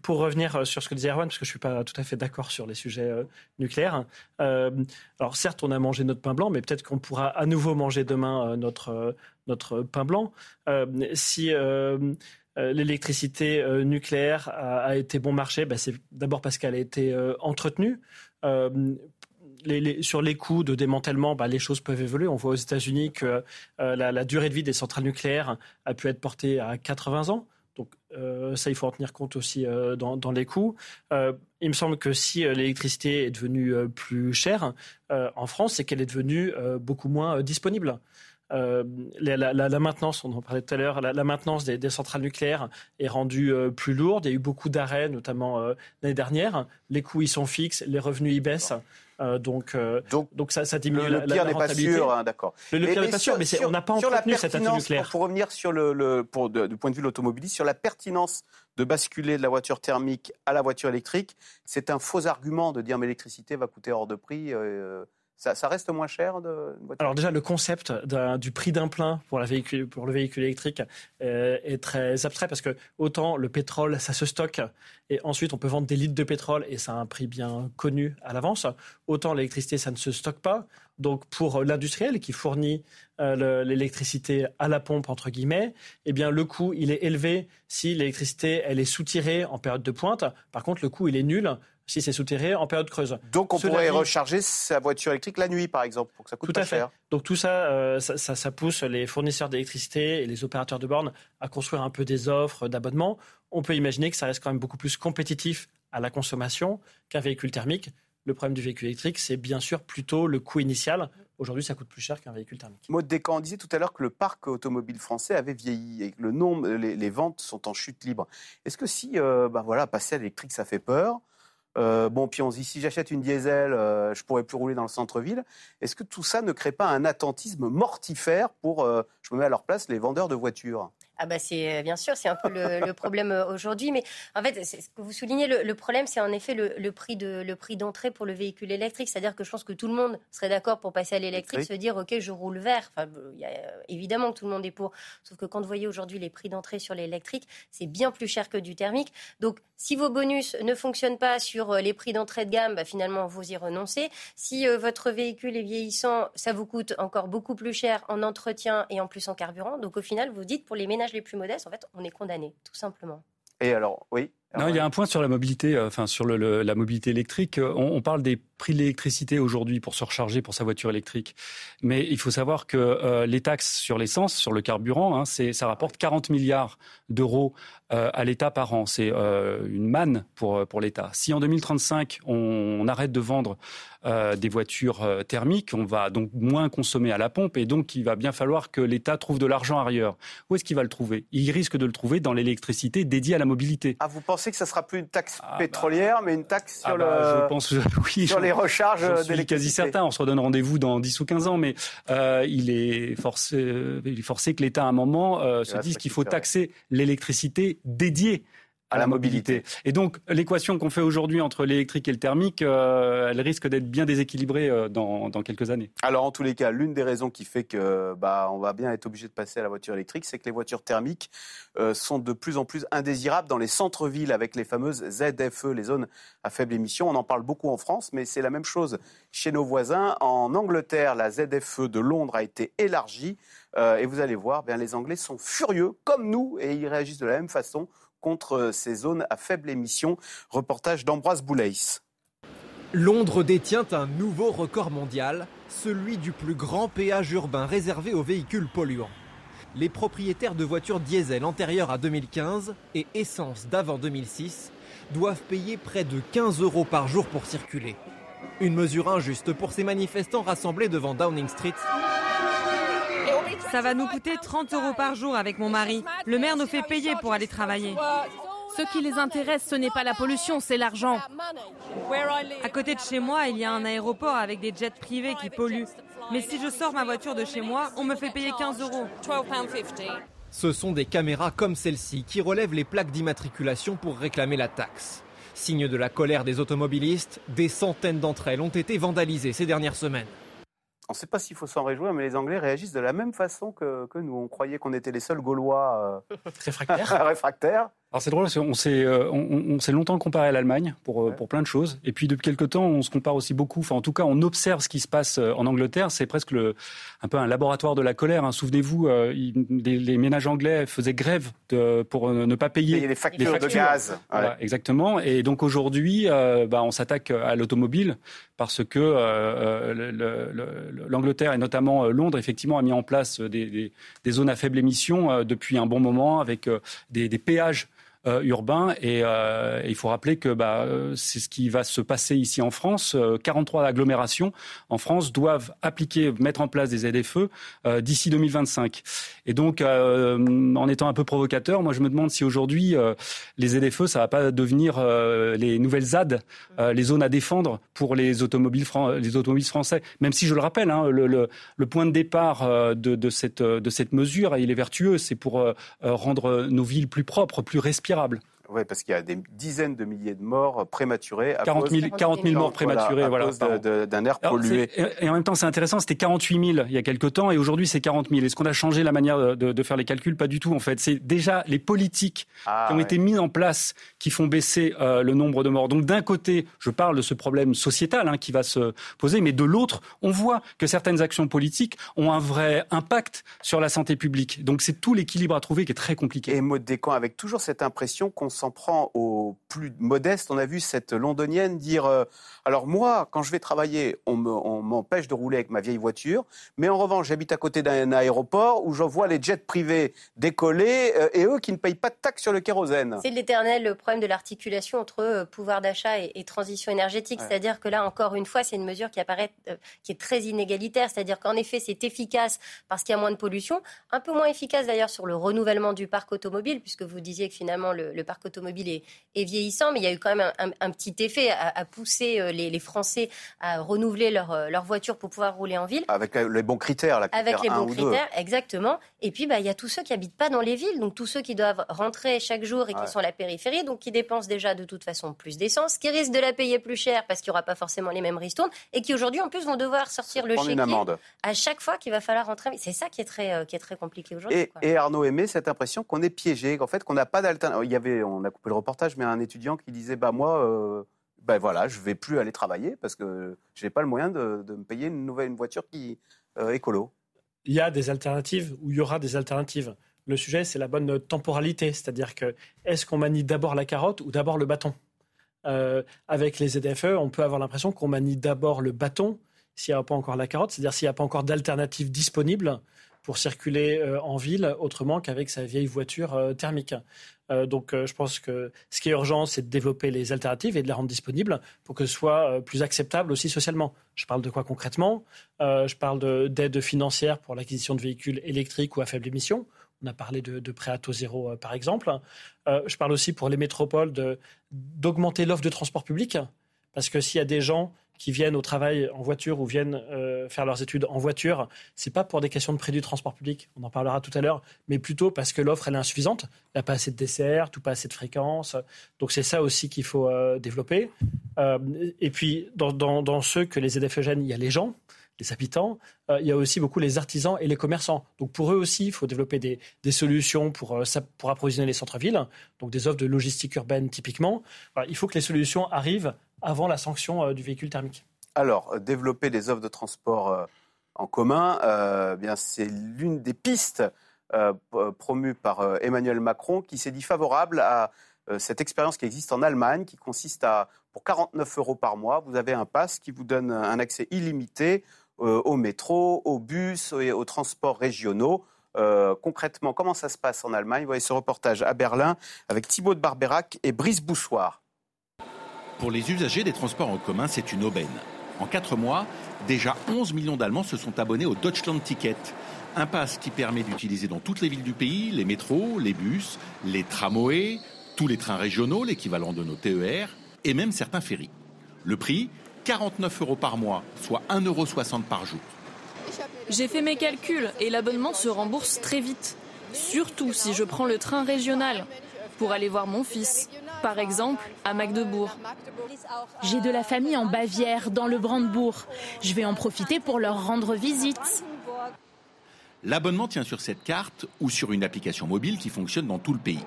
Speaker 9: pour revenir sur ce que disait Erwan, parce que je ne suis pas tout à fait d'accord sur les sujets nucléaires. alors certes, on a mangé notre pain blanc, mais peut-être qu'on pourra à nouveau manger demain notre, notre pain blanc. si l'électricité nucléaire a, été bon marché, ben, c'est d'abord parce qu'elle a été entretenue sur les coûts de démantèlement, bah, les choses peuvent évoluer. On voit aux États-Unis que euh, la, durée de vie des centrales nucléaires a pu être portée à 80 ans. Donc euh, ça, il faut en tenir compte aussi euh, dans, les coûts. il me semble que si l'électricité est devenue plus chère en France, c'est qu'elle est devenue beaucoup moins disponible. La, maintenance, on en parlait tout à l'heure, la, maintenance des, des, centrales nucléaires est rendue plus lourde. Il y a eu beaucoup d'arrêts, notamment l'année dernière. Les coûts y sont fixes, les revenus y baissent. Euh, donc, euh, donc, donc, ça, ça diminue
Speaker 1: le, le pire n'est pas sûr, hein, d'accord.
Speaker 9: Le, pire n'est pas sûr, mais on n'a pas entretenu
Speaker 1: cette nucléaire. Pour, revenir sur le, pour, du point de vue de l'automobiliste, sur la pertinence de basculer de la voiture thermique à la voiture électrique, c'est un faux argument de dire mais l'électricité va coûter hors de prix. Ça, reste moins cher de
Speaker 9: Alors déjà, le concept du prix d'un plein pour le véhicule électrique euh, est très abstrait parce que autant le pétrole, ça se stocke et ensuite on peut vendre des litres de pétrole et ça a un prix bien connu à l'avance, autant l'électricité, ça ne se stocke pas. Donc pour l'industriel qui fournit euh, l'électricité à la pompe entre guillemets, eh bien le coût il est élevé si l'électricité elle est soutirée en période de pointe. Par contre le coût il est nul si c'est souterré en période creuse.
Speaker 1: Donc on pourrait recharger sa voiture électrique la nuit, par exemple, pour que ça coûte
Speaker 9: tout
Speaker 1: à
Speaker 9: fait. Donc tout euh, ça, ça, pousse les fournisseurs d'électricité et les opérateurs de bornes à construire un peu des offres d'abonnement. On peut imaginer que ça reste quand même beaucoup plus compétitif à la consommation qu'un véhicule thermique. Le problème du véhicule électrique, c'est bien sûr plutôt le coût initial. Aujourd'hui, ça coûte plus cher qu'un véhicule thermique.
Speaker 1: Maud Descamps, on disait tout à l'heure que le parc automobile français avait vieilli et que le nombre, les, ventes sont en chute libre. Est-ce que si, ben voilà, passer à l'électrique, ça fait peur euh, bon, puis on se dit, si j'achète une diesel, euh, je pourrais plus rouler dans le centre-ville. Est-ce que tout ça ne crée pas un attentisme mortifère pour, euh, je me mets à leur place, les vendeurs de voitures?
Speaker 7: Ah bah c'est bien sûr, c'est un peu le, problème aujourd'hui. Mais en fait, ce que vous soulignez, le, problème, c'est en effet le, prix de le prix d'entrée pour le véhicule électrique. C'est-à-dire que je pense que tout le monde serait d'accord pour passer à l'électrique, se dire ok, je roule vert. Enfin, y a, évidemment que tout le monde est pour. Sauf que quand vous voyez aujourd'hui les prix d'entrée sur l'électrique, c'est bien plus cher que du thermique. Donc, si vos bonus ne fonctionnent pas sur euh, les prix d'entrée de gamme, bah, finalement vous y renoncez. Si euh, votre véhicule est vieillissant, ça vous coûte encore beaucoup plus cher en entretien et en plus en carburant. Donc au final, vous dites pour les ménages les plus modestes, en fait, on est condamné, tout simplement.
Speaker 1: Et alors, oui.
Speaker 8: non, il y a un point sur la mobilité, euh, enfin sur la mobilité électrique. Euh, on, parle des prix de l'électricité aujourd'hui pour se recharger pour sa voiture électrique, mais il faut savoir que euh, les taxes sur l'essence, sur le carburant, hein, ça rapporte 40 milliards d'euros à l'État par an. C'est une manne pour pour l'État. Si en 2035 on arrête de vendre euh, des voitures euh, thermiques. On va donc moins consommer à la pompe et donc il va bien falloir que l'État trouve de l'argent ailleurs. Où est-ce qu'il va le trouver? Il risque de le trouver dans l'électricité dédiée à la mobilité.
Speaker 1: Ah, vous pensez que ça sera plus une taxe ah, bah. pétrolière, mais une taxe sur, ah,
Speaker 8: bah, je pense, oui,
Speaker 1: sur les recharges
Speaker 8: Je suis quasi certain. On se redonne rendez-vous dans 10 ou 15 ans, mais euh, il, est forcé, il est forcé que l'État, à un moment, se dise qu'il faut taxer l'électricité dédiée à la mobilité. Et donc, l'équation qu'on fait aujourd'hui entre l'électrique et le thermique, euh, elle risque d'être bien déséquilibrée euh, dans, dans, quelques années.
Speaker 1: Alors, en tous les cas, l'une des raisons qui fait que bah, on va bien être obligé de passer à la voiture électrique, c'est que les voitures thermiques euh, sont de plus en plus indésirables dans les centres-villes avec les fameuses ZFE, les zones à faible émission. On en parle beaucoup en France, mais c'est la même chose chez nos voisins. En Angleterre, la ZFE de Londres a été élargie. et vous allez voir, bien, les Anglais sont furieux, comme nous, et ils réagissent de la même façon contre ces zones à faible émission. Reportage d'Ambroise Boulais.
Speaker 16: Londres détient un nouveau record mondial, celui du plus grand péage urbain réservé aux véhicules polluants. Les propriétaires de voitures diesel antérieures à 2015 et essence d'avant 2006 doivent payer près de 15 euros par jour pour circuler. Une mesure injuste pour ces manifestants rassemblés devant Downing Street
Speaker 17: ça va nous coûter 30 euros par jour avec mon mari. Le maire nous fait payer pour aller travailler. Ce qui les intéresse, ce n'est pas la pollution, c'est l'argent. À côté de chez moi, il y a un aéroport avec des jets privés qui polluent. Mais si je sors ma voiture de chez moi, on me fait payer 15 euros.
Speaker 16: Ce sont des caméras comme celle-ci qui relèvent les plaques d'immatriculation pour réclamer la taxe. Signe de la colère des automobilistes, des centaines d'entre elles ont été vandalisées ces dernières semaines.
Speaker 1: On ne sait pas s'il faut s'en réjouir, mais les Anglais réagissent de la même façon que, que nous. On croyait qu'on était les seuls Gaulois euh,
Speaker 9: réfractaires.
Speaker 1: réfractaires.
Speaker 8: Alors c'est drôle, on s'est euh, on, on s'est longtemps comparé à l'Allemagne pour, euh, pour plein de choses. Et puis depuis quelques temps, on se compare aussi beaucoup. Enfin, en tout cas, on observe ce qui se passe euh, en Angleterre. C'est presque le, un peu un laboratoire de la colère. hein. Souvenez-vous, euh, les, les ménages anglais faisaient grève de, pour ne pas payer
Speaker 1: Payer les factures de gaz.
Speaker 8: Voilà, exactement. Et donc aujourd'hui, euh, bah, on s'attaque à l'automobile parce que le- le- le- l'Angleterre et notamment Londres, effectivement, a mis en place des, des- des zones à faible émission depuis un bon moment avec des, des péages euh, urbains. Et euh, il faut rappeler que bah, euh, c'est ce qui va se passer ici en France. Euh, 43 agglomérations en France doivent appliquer, mettre en place des ZFE euh, d'ici 2025. Et donc, en étant un peu provocateur, moi je me demande si aujourd'hui les ZFE, ça va pas devenir les nouvelles ZAD, les zones à défendre pour les automobiles, les automobiles français. Même si je le rappelle, hein, le, point de départ de, de cette, de cette mesure, il est vertueux, c'est pour rendre nos villes plus propres, plus respirables tirable.
Speaker 1: Oui, parce qu'il y a des dizaines de milliers de morts prématurés. À
Speaker 8: 40 000,
Speaker 1: cause,
Speaker 8: 40 000 morts prématurés,
Speaker 1: à
Speaker 8: voilà,
Speaker 1: cause d'un air
Speaker 8: Alors,
Speaker 1: pollué.
Speaker 8: Et en même temps, c'est intéressant, c'était 48 000 il y a quelques temps et aujourd'hui c'est 40 000. Est-ce qu'on a changé la manière de, de faire les calculs? Pas du tout en fait. C'est déjà les politiques
Speaker 1: Ah,
Speaker 8: qui ont
Speaker 1: ouais.
Speaker 8: été mises en place qui font baisser euh, le nombre de morts. Donc d'un côté, je parle de ce problème sociétal hein, qui va se poser, mais de l'autre, on voit que certaines actions politiques ont un vrai impact sur la santé publique. Donc c'est tout l'équilibre à trouver qui est très compliqué.
Speaker 1: Et Maud Descamps, avec toujours cette impression qu'on s'en prend aux plus modestes. On a vu cette londonienne dire euh, Alors, moi, quand je vais travailler, on me- on m'empêche de rouler avec ma vieille voiture, mais en revanche, j'habite à côté d'un aéroport où je vois les jets privés décoller euh, et eux qui ne payent pas de taxes sur le kérosène.
Speaker 7: C'est l'éternel problème de l'articulation entre euh, pouvoir d'achat et, et transition énergétique.
Speaker 1: Ouais.
Speaker 7: C'est-à-dire que là, encore une fois, c'est une mesure qui apparaît, euh, qui est très inégalitaire. C'est-à-dire qu'en effet, c'est efficace parce qu'il y a moins de pollution, un peu moins efficace d'ailleurs sur le renouvellement du parc automobile, puisque vous disiez que finalement le, le parc automobile est, est vieillissant, mais il y a eu quand même un, un- un petit effet à, à pousser euh, les, les Français à renouveler leur, euh, leur voiture pour pouvoir rouler en ville.
Speaker 1: Avec euh, les bons critères, là,
Speaker 7: Avec
Speaker 1: critères
Speaker 7: les bons critères, exactement. Et puis, bah, il y a tous ceux qui habitent pas dans les villes, donc tous ceux qui doivent rentrer chaque jour et qui
Speaker 1: Ouais.
Speaker 7: sont à la périphérie, donc qui dépensent déjà de toute façon plus d'essence, qui risquent de la payer plus cher parce qu'il n'y aura pas forcément les mêmes ristournes, et qui aujourd'hui, en plus, vont devoir sortir le
Speaker 1: Prendre une
Speaker 7: chéquier à chaque fois qu'il va falloir rentrer. C'est ça qui est très, qui est très compliqué aujourd'hui.
Speaker 1: Et, Arnaud aimait cette impression qu'on est piégé, qu'en fait, qu'on n'a pas d'alternative. Il y avait, on a coupé le reportage, mais un étudiant qui disait Bah, moi, euh, ben voilà, je vais plus aller travailler parce que je n'ai pas le moyen de, me payer une nouvelle voiture qui euh, écolo.
Speaker 9: il y a des alternatives ou il y aura des alternatives. Le sujet, c'est la bonne temporalité, c'est-à-dire que est-ce qu'on manie d'abord la carotte ou d'abord le bâton? Euh, Avec les ZFE, on peut avoir l'impression qu'on manie d'abord le bâton s'il n'y a pas encore la carotte, c'est-à-dire s'il n'y a pas encore d'alternative disponible pour circuler euh, en ville autrement qu'avec sa vieille voiture euh, thermique. Euh, donc je pense que ce qui est urgent, c'est de développer les alternatives et de les rendre disponibles pour que ce soit plus acceptable aussi socialement. Je parle de quoi concrètement? Je parle de- d'aide financière pour l'acquisition de véhicules électriques ou à faible émission. On a parlé de, de prêt à taux zéro, par exemple. Je parle aussi pour les métropoles d'augmenter l'offre de transport public. Parce que s'il y a des gens qui viennent au travail en voiture ou viennent euh, faire leurs études en voiture, c'est pas pour des questions de prix du transport public, on en parlera tout à l'heure, mais plutôt parce que l'offre elle est insuffisante, il n'y a pas assez de desserts, ou pas assez de fréquences. Donc c'est ça aussi qu'il faut euh, développer. Euh, et puis dans, ceux que les ZFE gênent, il y a les gens, les habitants, il y a aussi beaucoup les artisans et les commerçants. Donc pour eux aussi, il faut développer des, solutions pour, pour approvisionner les centres-villes, donc des offres de logistique urbaine typiquement. Il faut que les solutions arrivent avant la sanction euh, du véhicule thermique.
Speaker 1: Alors, euh, développer des offres de transport euh, en commun, bien c'est l'une des pistes promues par Emmanuel Macron qui s'est dit favorable à cette expérience qui existe en Allemagne, qui consiste à, pour 49 euros par mois, vous avez un pass qui vous donne un accès illimité au métro, au bus et aux transports régionaux. Concrètement, comment ça se passe en Allemagne? Vous voyez ce reportage à Berlin avec Thibaut de Barberac et Brice Boussoir.
Speaker 18: Pour les usagers des transports en commun, c'est une aubaine. En quatre mois, déjà 11 millions d'Allemands se sont abonnés au Deutschland Ticket, un pass qui permet d'utiliser dans toutes les villes du pays les métros, les bus, les tramways, tous les trains régionaux, l'équivalent de nos TER, et même certains ferries. Le prix 49 euros par mois, soit 1,60 euro par jour.
Speaker 19: J'ai fait mes calculs et l'abonnement se rembourse très vite. Surtout si je prends le train régional pour aller voir mon fils. Par exemple, à Magdebourg.
Speaker 20: J'ai de la famille en Bavière, dans le Brandebourg. Je vais en profiter pour leur rendre visite.
Speaker 18: L'abonnement tient sur cette carte ou sur une application mobile qui fonctionne dans tout le pays.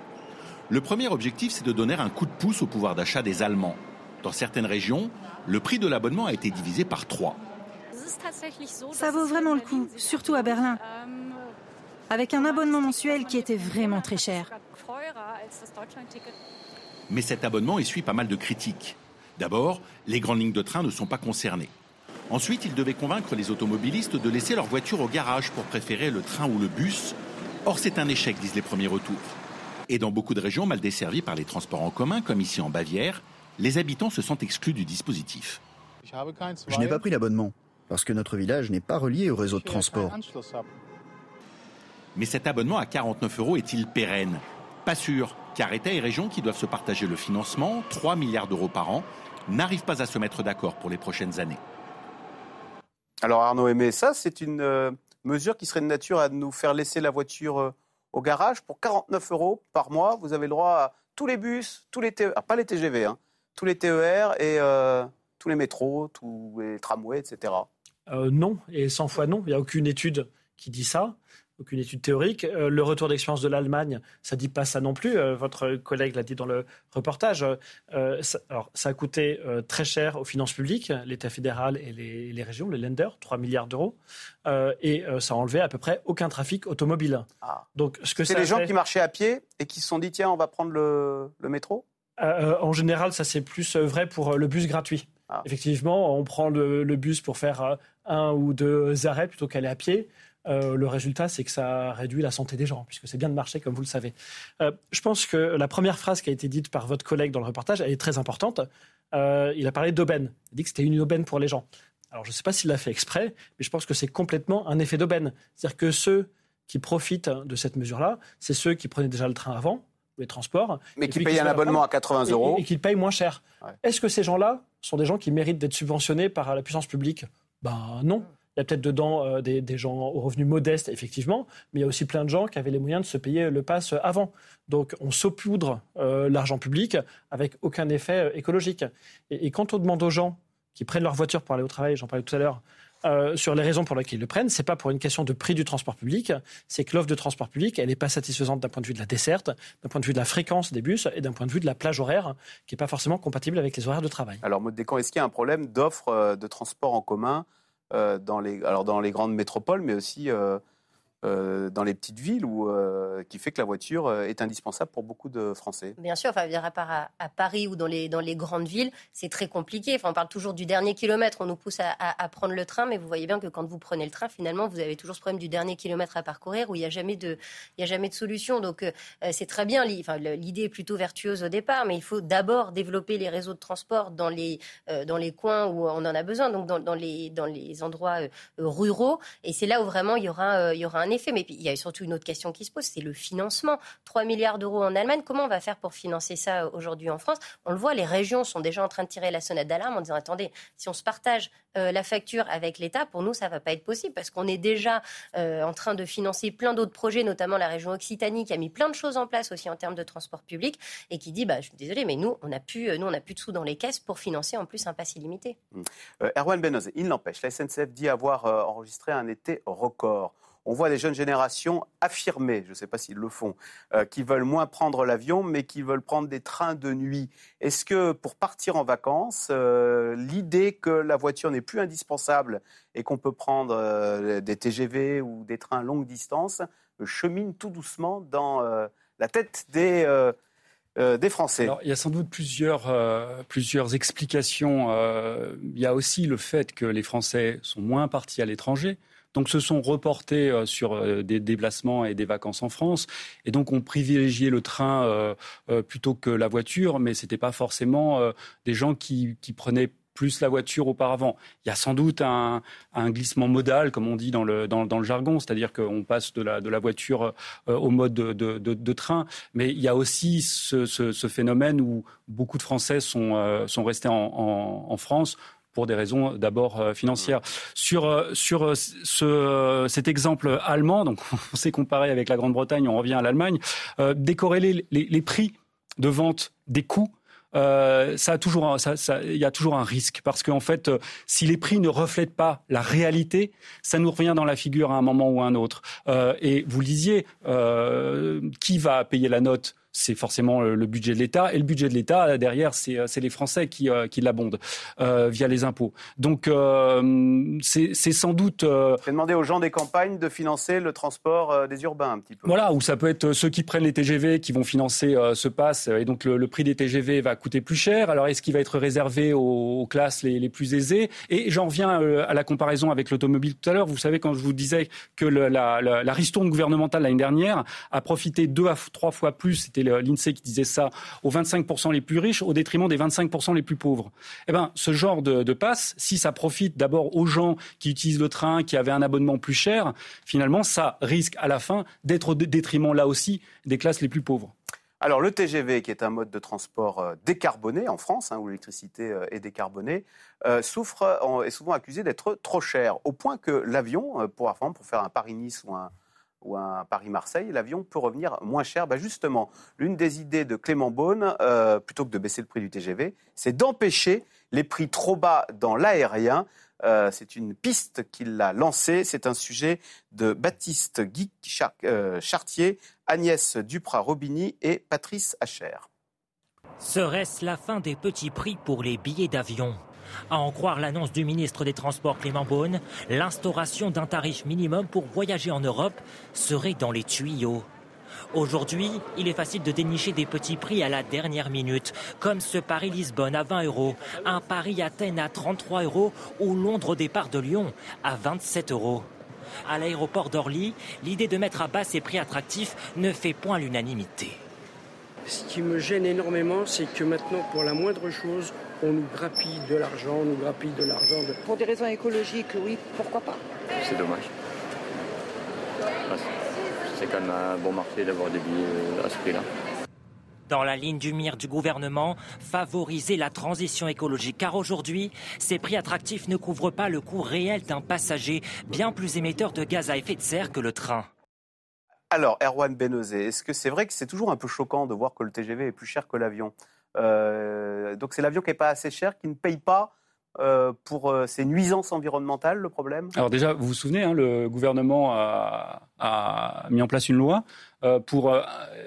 Speaker 18: Le premier objectif, c'est de donner un coup de pouce au pouvoir d'achat des Allemands. Dans certaines régions, le prix de l'abonnement a été divisé par trois.
Speaker 21: Ça vaut vraiment le coup, surtout à Berlin. Avec un abonnement mensuel qui était vraiment très cher.
Speaker 18: Mais cet abonnement essuie pas mal de critiques. D'abord, les grandes lignes de train ne sont pas concernées. Ensuite, il devait convaincre les automobilistes de laisser leur voiture au garage pour préférer le train ou le bus. Or, c'est un échec, disent les premiers retours. Et dans beaucoup de régions mal desservies par les transports en commun, comme ici en Bavière, les habitants se sentent exclus du dispositif.
Speaker 22: Je n'ai pas pris l'abonnement, parce que notre village n'est pas relié au réseau de transport.
Speaker 18: Mais cet abonnement à 49 euros est-il pérenne? Pas sûr, car État et régions qui doivent se partager le financement, 3 milliards d'euros par an, n'arrivent pas à se mettre d'accord pour les prochaines années.
Speaker 1: Alors Arnaud Aimé, ça c'est une euh, mesure qui serait de nature à nous faire laisser la voiture euh, au garage pour 49 euros par mois. Vous avez le droit à tous les bus, tous les TER, pas les TGV, hein, tous les TER et euh, tous les métros, tous les tramways, etc.
Speaker 9: non, et 100 fois non. Il n'y a aucune étude qui dit ça aucune étude théorique. Euh, le retour d'expérience de l'Allemagne, ça dit pas ça non plus. Euh, votre collègue l'a dit dans le reportage. Euh, ça, alors, ça a coûté très cher aux finances publiques, l'État fédéral et les, régions, les lenders, 3 milliards d'euros, et ça a enlevé à peu près aucun trafic automobile.
Speaker 1: Ah. Donc, ce que c'est les gens qui marchaient à pied et qui se sont dit tiens, on va prendre le, métro?
Speaker 9: en général, ça c'est plus vrai pour le bus gratuit. Ah. Effectivement, on prend le, le, bus pour faire un ou deux arrêts plutôt qu'aller à pied. Euh, le résultat, c'est que ça réduit la santé des gens, puisque c'est bien de marcher, comme vous le savez. Euh, je pense que la première phrase qui a été dite par votre collègue dans le reportage, elle est très importante. Euh, il a parlé d'aubaine. Il a dit que c'était une aubaine pour les gens. Alors, je ne sais pas s'il l'a fait exprès, mais je pense que c'est complètement un effet d'aubaine. C'est-à-dire que ceux qui profitent de cette mesure-là, c'est ceux qui prenaient déjà le train avant, les transports.
Speaker 1: Mais qui payent un abonnement à 80 euros.
Speaker 9: Et, qui payent moins cher. Est-ce que ces gens-là sont des gens qui méritent d'être subventionnés par la puissance publique? Ben non. Il y a peut-être dedans euh, des, gens aux revenus modestes, effectivement, mais il y a aussi plein de gens qui avaient les moyens de se payer le pass avant. Donc on saupoudre euh, l'argent public avec aucun effet euh, écologique. Et, quand on demande aux gens qui prennent leur voiture pour aller au travail, j'en parlais tout à l'heure, sur les raisons pour lesquelles ils le prennent, c'est pas pour une question de prix du transport public, c'est que l'offre de transport public, elle n'est pas satisfaisante d'un point de vue de la desserte, d'un point de vue de la fréquence des bus et d'un point de vue de la plage horaire, qui n'est pas forcément compatible avec les horaires de travail.
Speaker 1: Alors, Maud Descamps, est-ce qu'il y a un problème d'offre de transport en commun dans, les, alors dans les grandes métropoles, mais aussi euh, dans les petites villes où, euh, qui fait que la voiture euh, est indispensable pour beaucoup de Français.
Speaker 7: Bien sûr, enfin, à part à, Paris ou dans les, dans les grandes villes, c'est très compliqué. Enfin, on parle toujours du dernier kilomètre, on nous pousse à, prendre le train, mais vous voyez bien que quand vous prenez le train, finalement, vous avez toujours ce problème du dernier kilomètre à parcourir où il n'y a, jamais de, a jamais de solution. Donc, c'est très bien. L'idée est plutôt vertueuse au départ, mais il faut d'abord développer les réseaux de transport dans les, dans les coins où on en a besoin, donc dans, dans les, dans les endroits ruraux. Et c'est là où vraiment il y aura, il y aura un effet. Mais il y a surtout une autre question qui se pose, c'est le financement. 3 milliards d'euros en Allemagne, comment on va faire pour financer ça euh, aujourd'hui en France? On le voit, les régions sont déjà en train de tirer la sonnette d'alarme en disant attendez, si on se partage euh, la facture avec l'État, pour nous, ça ne va pas être possible parce qu'on est déjà euh, en train de financer plein d'autres projets, notamment la région Occitanie qui a mis plein de choses en place aussi en termes de transport public et qui dit bah, je suis désolé, mais nous, on n'a plus de sous dans les caisses pour financer en plus un pass illimité.
Speaker 1: Mmh. Erwan Benoz, il n'empêche, la SNCF dit avoir enregistré un été record on voit des jeunes générations affirmées, je ne sais pas s'ils le font, euh, qui veulent moins prendre l'avion, mais qui veulent prendre des trains de nuit. Est-ce que pour partir en vacances, euh, l'idée que la voiture n'est plus indispensable et qu'on peut prendre euh, des TGV ou des trains longue distance chemine tout doucement dans la tête des... Français?
Speaker 8: il y a sans doute plusieurs, plusieurs explications. il y a aussi le fait que les Français sont moins partis à l'étranger donc se sont reportés euh, sur euh, des déplacements et des vacances en France. Et donc on privilégiait le train euh, plutôt que la voiture, mais ce n'était pas forcément des gens qui, prenaient plus la voiture auparavant. Il y a sans doute un, glissement modal, comme on dit dans le, jargon, c'est-à-dire qu'on passe de la, voiture au mode de, train. Mais il y a aussi ce, phénomène où beaucoup de Français sont restés en France pour des raisons d'abord euh, financières. Sur, euh, sur euh, ce, cet exemple allemand, donc on s'est comparé avec la Grande-Bretagne, on revient à l'Allemagne, décorréler les, les prix de vente des coûts euh, ça a toujours, ça, ça, il y a toujours un risque parce qu'en fait, euh, si les prix ne reflètent pas la réalité, ça nous revient dans la figure à un moment ou à un autre. Euh, et vous le disiez, euh, qui va payer la note c'est forcément le budget de l'État. Et le budget de l'État, derrière, c'est euh, les Français qui, euh, qui l'abondent euh, via les impôts. Donc, euh, c'est sans doute... Euh...
Speaker 1: C'est demander aux gens des campagnes de financer le transport des urbains un petit peu.
Speaker 8: Voilà, ou ça peut être ceux qui prennent les TGV qui vont financer ce pass. Et donc, le, le, prix des TGV va coûter plus cher. Alors, est-ce qu'il va être réservé aux, aux classes les, les, plus aisées? Et j'en reviens à la comparaison avec l'automobile tout à l'heure. Vous savez, quand je vous disais que le, la, la, la ristourne gouvernementale l'année dernière a profité deux à trois fois plus, c'était l'INSEE qui disait ça, aux 25% les plus riches au détriment des 25% les plus pauvres. Eh ben, ce genre de, passe, si ça profite d'abord aux gens qui utilisent le train, qui avaient un abonnement plus cher, finalement, ça risque à la fin d'être au détriment là aussi des classes les plus pauvres.
Speaker 1: Alors le TGV, qui est un mode de transport euh, décarboné en France, hein, où l'électricité euh, est décarbonée, euh, souffre, est souvent accusé d'être trop cher, au point que l'avion, pour, pour faire un Paris-Nice ou un, ou un Paris-Marseille, l'avion peut revenir moins cher. Ben justement, l'une des idées de Clément Beaune, euh, plutôt que de baisser le prix du TGV, c'est d'empêcher les prix trop bas dans l'aérien. Euh, c'est une piste qu'il a lancée. C'est un sujet de Baptiste Guy euh, Chartier, Agnès Duprat-Robigny et Patrice Hacher.
Speaker 2: Serait-ce la fin des petits prix pour les billets d'avion? À en croire l'annonce du ministre des Transports Clément Beaune, l'instauration d'un tarif minimum pour voyager en Europe serait dans les tuyaux. Aujourd'hui, il est facile de dénicher des petits prix à la dernière minute, comme ce Paris-Lisbonne à 20 euros, un Paris-Athènes à 33 euros ou Londres au départ de Lyon à 27 euros. À l'aéroport d'Orly, l'idée de mettre à bas ces prix attractifs ne fait point l'unanimité.
Speaker 23: Ce qui me gêne énormément, c'est que maintenant, pour la moindre chose, on nous grappille de l'argent, on nous grappille de l'argent. De...
Speaker 24: Pour des raisons écologiques, oui, pourquoi pas
Speaker 25: C'est dommage. C'est quand même un bon marché d'avoir des billets euh, à ce prix-là.
Speaker 2: Dans la ligne du mire du gouvernement, favoriser la transition écologique. Car aujourd'hui, ces prix attractifs ne couvrent pas le coût réel d'un passager bien plus émetteur de gaz à effet de serre que le train.
Speaker 1: Alors, Erwan Benozé, est-ce que c'est vrai que c'est toujours un peu choquant de voir que le TGV est plus cher que l'avion? Donc c'est l'avion qui n'est pas assez cher, qui ne paye pas euh, pour euh, ses nuisances environnementales, le problème?
Speaker 8: Alors déjà, vous vous souvenez, hein, le gouvernement a, a, mis en place une loi euh, pour euh,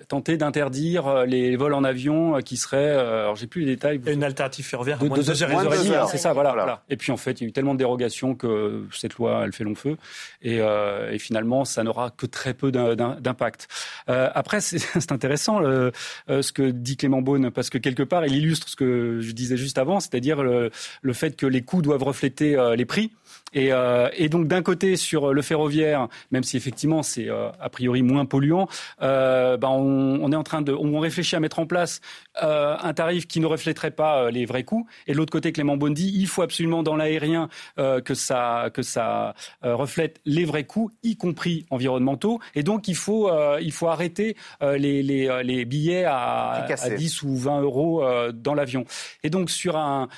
Speaker 8: tenter d'interdire euh, les vols en avion qui seraient, alors j'ai plus les détails.
Speaker 9: Une alternative ferroviaire
Speaker 8: de, deux, heures, et demie, c'est ça, voilà, voilà, Et puis en fait, il y a eu tellement de dérogations que cette loi, elle fait long feu, et, et finalement, ça n'aura que très peu d'impact. après, c'est intéressant le, ce que dit Clément Beaune, parce que quelque part, il illustre ce que je disais juste avant, c'est-à-dire le, le, fait que les coûts doivent refléter les prix. Et, et donc d'un côté sur le ferroviaire, même si effectivement c'est a priori moins polluant, euh, ben on, on, est en train de, on réfléchit à mettre en place euh, un tarif qui ne reflèterait pas euh, les vrais coûts. Et de l'autre côté, Clément Bondi, il faut absolument dans l'aérien euh, que ça, que ça euh, reflète les vrais coûts, y compris environnementaux. Et donc il faut, il faut arrêter les, les, les, billets à, à 10 ou 20 euros dans l'avion. Et donc sur un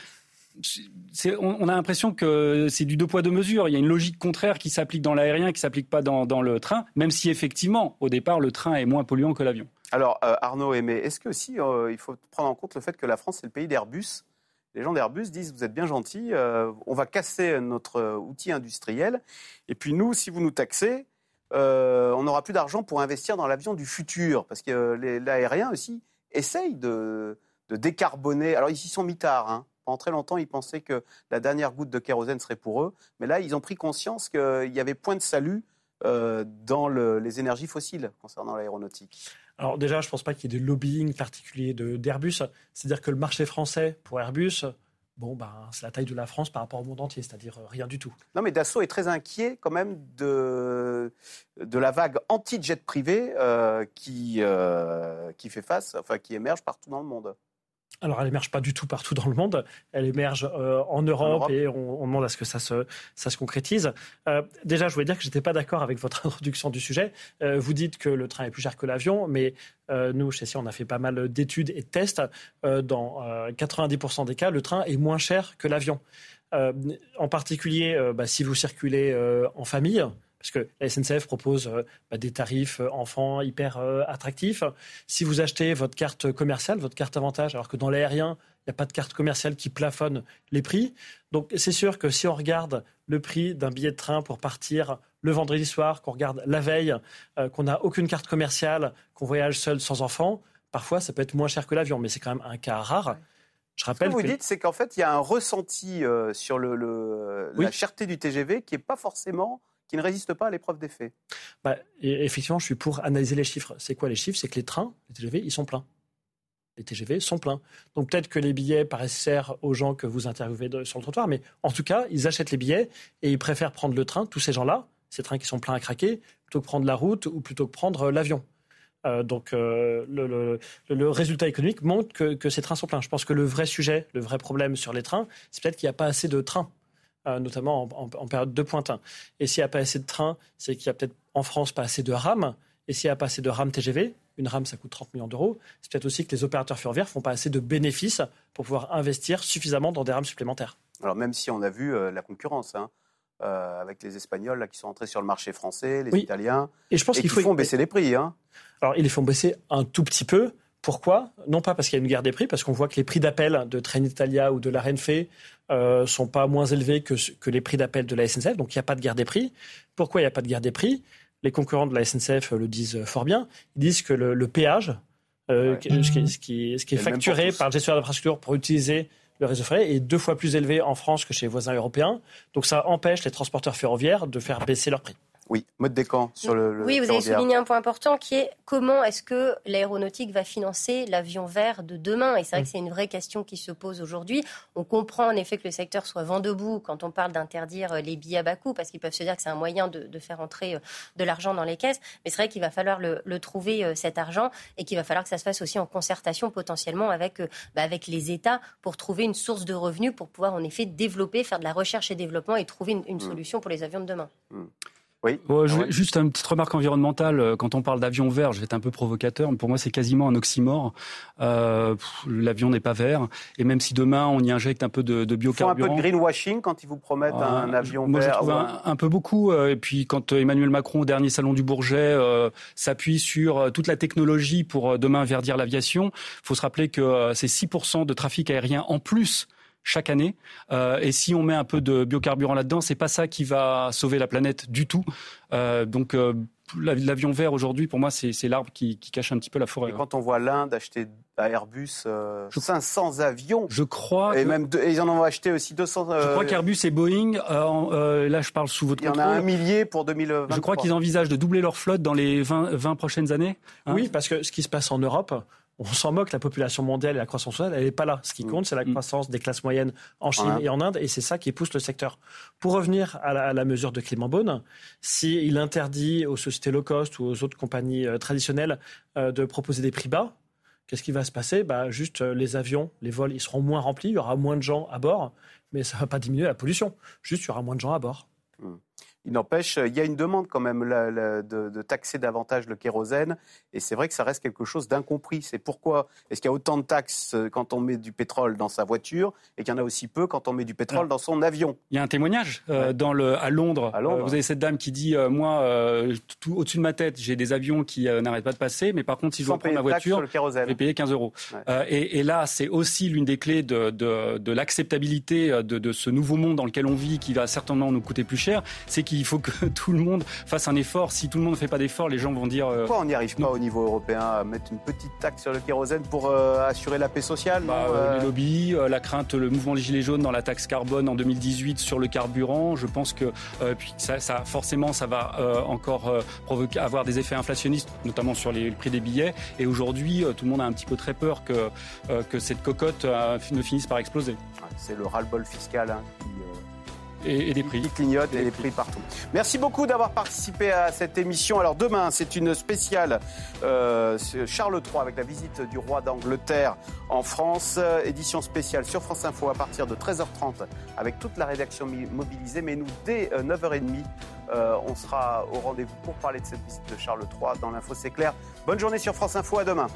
Speaker 8: on, a l'impression que c'est du deux poids deux mesures. Il y a une logique contraire qui s'applique dans l'aérien, qui s'applique pas dans, le train, même si effectivement, au départ, le train est moins polluant que l'avion.
Speaker 1: Alors, euh, Arnaud Aimé, est-ce que aussi euh, il faut prendre en compte le fait que la France est le pays d'Airbus Les gens d'Airbus disent vous êtes bien gentils, euh, on va casser notre outil industriel, et puis nous, si vous nous taxez, on n'aura plus d'argent pour investir dans l'avion du futur, parce que l'aérien aussi essaye de, décarboner. Alors, ils y sont mi-tard, hein. Pendant très longtemps, ils pensaient que la dernière goutte de kérosène serait pour eux. Mais là, ils ont pris conscience qu'il y avait point de salut euh, dans le, les énergies fossiles concernant l'aéronautique.
Speaker 9: Alors déjà, je ne pense pas qu'il y ait de lobbying particulier d'Airbus. C'est-à-dire que le marché français pour Airbus, bon, ben, c'est la taille de la France par rapport au monde entier, c'est-à-dire euh, rien du tout.
Speaker 1: Non, mais Dassault est très inquiet quand même de, de la vague anti-jet privé euh, qui, euh, qui fait face, enfin qui émerge partout dans le monde.
Speaker 9: Alors, elle émerge pas du tout partout dans le monde. Elle émerge euh, en, Europe en, Europe et on, on, demande à ce que ça se, ça se concrétise. Euh, déjà, je voulais dire que j'étais pas d'accord avec votre introduction du sujet. Euh, vous dites que le train est plus cher que l'avion, mais nous, chez SIA, on a fait pas mal d'études et de tests. Dans 90% des cas, le train est moins cher que l'avion. en particulier, bah, si vous circulez en famille, parce que la SNCF propose bah, des tarifs enfants hyper attractifs. Si vous achetez votre carte commerciale, votre carte avantage, alors que dans l'aérien, il n'y a pas de carte commerciale qui plafonne les prix. Donc c'est sûr que si on regarde le prix d'un billet de train pour partir le vendredi soir, qu'on regarde la veille, euh, qu'on n'a aucune carte commerciale, qu'on voyage seul sans enfant, parfois ça peut être moins cher que l'avion, mais c'est quand même un cas rare.
Speaker 1: Je rappelle Ce que vous dites, c'est qu'en fait, il y a un ressenti euh, sur le, la cherté du TGV qui est pas forcément qui ne résiste pas à l'épreuve des faits.
Speaker 9: Bah, effectivement, je suis pour analyser les chiffres. C'est quoi les chiffres? C'est que les trains, les TGV, ils sont pleins les TGV sont pleins. Donc peut-être que les billets paraissent chers aux gens que vous interviewez sur le trottoir, mais en tout cas, ils achètent les billets et ils préfèrent prendre le train, tous ces gens-là, ces trains qui sont pleins à craquer, plutôt que prendre la route ou plutôt que prendre l'avion. Euh, donc euh, le, résultat économique montre que, ces trains sont pleins. Je pense que le vrai sujet, le vrai problème sur les trains, c'est peut-être qu'il n'y a pas assez de trains, euh, notamment en, en, période de pointe. Et s'il n'y a pas assez de trains, c'est qu'il y a peut-être en France pas assez de rames. Et s'il n'y a pas assez de rames TGV, une rame, ça coûte 30 millions d'euros. C'est peut-être aussi que les opérateurs ferroviaires font pas assez de bénéfices pour pouvoir investir suffisamment dans des rames supplémentaires.
Speaker 1: Alors même si on a vu euh, la concurrence, hein, euh, avec les Espagnols là, qui sont entrés sur le marché français, les Italiens,
Speaker 9: et je pense qu'il
Speaker 1: faut font baisser les prix. Hein.
Speaker 9: Alors ils les font baisser un tout petit peu. Pourquoi? Non pas parce qu'il y a une guerre des prix, parce qu'on voit que les prix d'appel de Trenitalia ou de la Renfe euh, sont pas moins élevés que, que les prix d'appel de la SNCF, donc il n'y a pas de guerre des prix. Pourquoi il n'y a pas de guerre des prix? Les concurrents de la SNCF le disent fort bien. Ils disent que le, péage, euh, ce, qui, est facturé par le gestionnaire d'infrastructure pour utiliser le réseau ferré est deux fois plus élevé en France que chez les voisins européens. Donc ça empêche les transporteurs ferroviaires de faire baisser leurs prix.
Speaker 1: Oui, mode décan sur le.
Speaker 7: oui, vous avez souligné un point important qui est comment est-ce que l'aéronautique va financer l'avion vert de demain Et c'est vrai que mm. c'est une vraie question qui se pose aujourd'hui. On comprend en effet que le secteur soit vent debout quand on parle d'interdire euh, les billets à bas coût, parce qu'ils peuvent se dire que c'est un moyen de, faire entrer euh, de l'argent dans les caisses. Mais c'est vrai qu'il va falloir le, trouver euh, cet argent et qu'il va falloir que ça se fasse aussi en concertation potentiellement avec, bah, avec les États pour trouver une source de revenus pour pouvoir en effet développer, faire de la recherche et développement et trouver une, mm. solution pour les avions de demain. Mm.
Speaker 1: Oui.
Speaker 8: Juste une petite remarque environnementale. Euh, quand on parle d'avion vert, je vais être un peu provocateur, mais pour moi c'est quasiment un oxymore. Euh, L'avion n'est pas vert. Et même si demain on y injecte un peu de, de biocarburant.
Speaker 1: Ils font un peu de greenwashing quand ils vous promettent un avion
Speaker 8: moi,
Speaker 1: vert.
Speaker 8: je trouve un, peu beaucoup. Euh, et puis quand Emmanuel Macron au dernier salon du Bourget euh, s'appuie sur toute la technologie pour demain verdir l'aviation, il faut se rappeler que c'est 6% de trafic aérien en plus chaque année. Euh, et si on met un peu de biocarburant là-dedans, c'est pas ça qui va sauver la planète du tout. Euh, donc euh, l'avion vert aujourd'hui, pour moi, c'est l'arbre qui, cache un petit peu la forêt.
Speaker 1: Et quand on voit l'Inde acheter à Airbus 500 avions,
Speaker 8: je crois,
Speaker 1: et même ils en ont acheté aussi 200.
Speaker 8: Je crois qu'Airbus et Boeing, là je parle sous votre
Speaker 1: contrôle. Il y en a un millier pour 2020.
Speaker 8: Je crois qu'ils envisagent de doubler leur flotte dans les 20, 20 prochaines années.
Speaker 9: Hein. oui, parce que ce qui se passe en Europe, on s'en moque, la population mondiale et la croissance mondiale, elle n'est pas là. Ce qui mm. compte, c'est la mm. croissance des classes moyennes en Chine et en Inde, et c'est ça qui pousse le secteur. Pour revenir à la, mesure de Clément Beaune, s'il interdit aux sociétés low cost ou aux autres compagnies euh, traditionnelles euh, de proposer des prix bas, qu'est-ce qui va se passer? Bah, Juste euh, les avions, les vols, ils seront moins remplis, il y aura moins de gens à bord, mais ça ne va pas diminuer la pollution. Juste, il y aura moins de gens à bord.
Speaker 1: Mm. Il n'empêche, il y a une demande quand même de, taxer davantage le kérosène, et c'est vrai que ça reste quelque chose d'incompris. C'est pourquoi est-ce qu'il y a autant de taxes euh, quand on met du pétrole dans sa voiture, et qu'il y en a aussi peu quand on met du pétrole dans son avion?
Speaker 8: Il y a un témoignage euh, dans le, à Londres. Euh, vous avez cette dame qui dit moi, au-dessus de ma tête, j'ai des avions qui n'arrêtent pas de passer, mais par contre, si je dois prendre ma voiture, je vais payer 15 euros. Et, là, c'est aussi l'une des clés de, l'acceptabilité de, de, ce nouveau monde dans lequel on vit, qui va certainement nous coûter plus cher, c'est qu'il il faut que tout le monde fasse un effort. Si tout le monde ne fait pas d'effort, les gens vont dire.
Speaker 1: Euh, Pourquoi on n'y arrive pas au niveau européen à mettre une petite taxe sur le kérosène pour euh, assurer la paix sociale
Speaker 8: bah, euh, Les lobbies, la crainte, le mouvement des Gilets jaunes dans la taxe carbone en 2018 sur le carburant. Je pense que puis ça, forcément, ça va encore provoquer, avoir des effets inflationnistes, notamment sur les, prix des billets. Et aujourd'hui, tout le monde a un petit peu très peur que, que cette cocotte ne finisse par exploser.
Speaker 1: C'est le ras-le-bol fiscal hein, qui
Speaker 8: et, des prix.
Speaker 1: Qui clignotent et, des prix partout. Merci beaucoup d'avoir participé à cette émission. Alors demain, c'est une spéciale euh, Charles III avec la visite du roi d'Angleterre en France. Édition spéciale sur France Info à partir de 13h30 avec toute la rédaction mobilisée. Mais nous, dès 9h30, euh, euh, on sera au rendez-vous pour parler de cette visite de Charles III dans l'info C'est clair. Bonne journée sur France Info. À demain.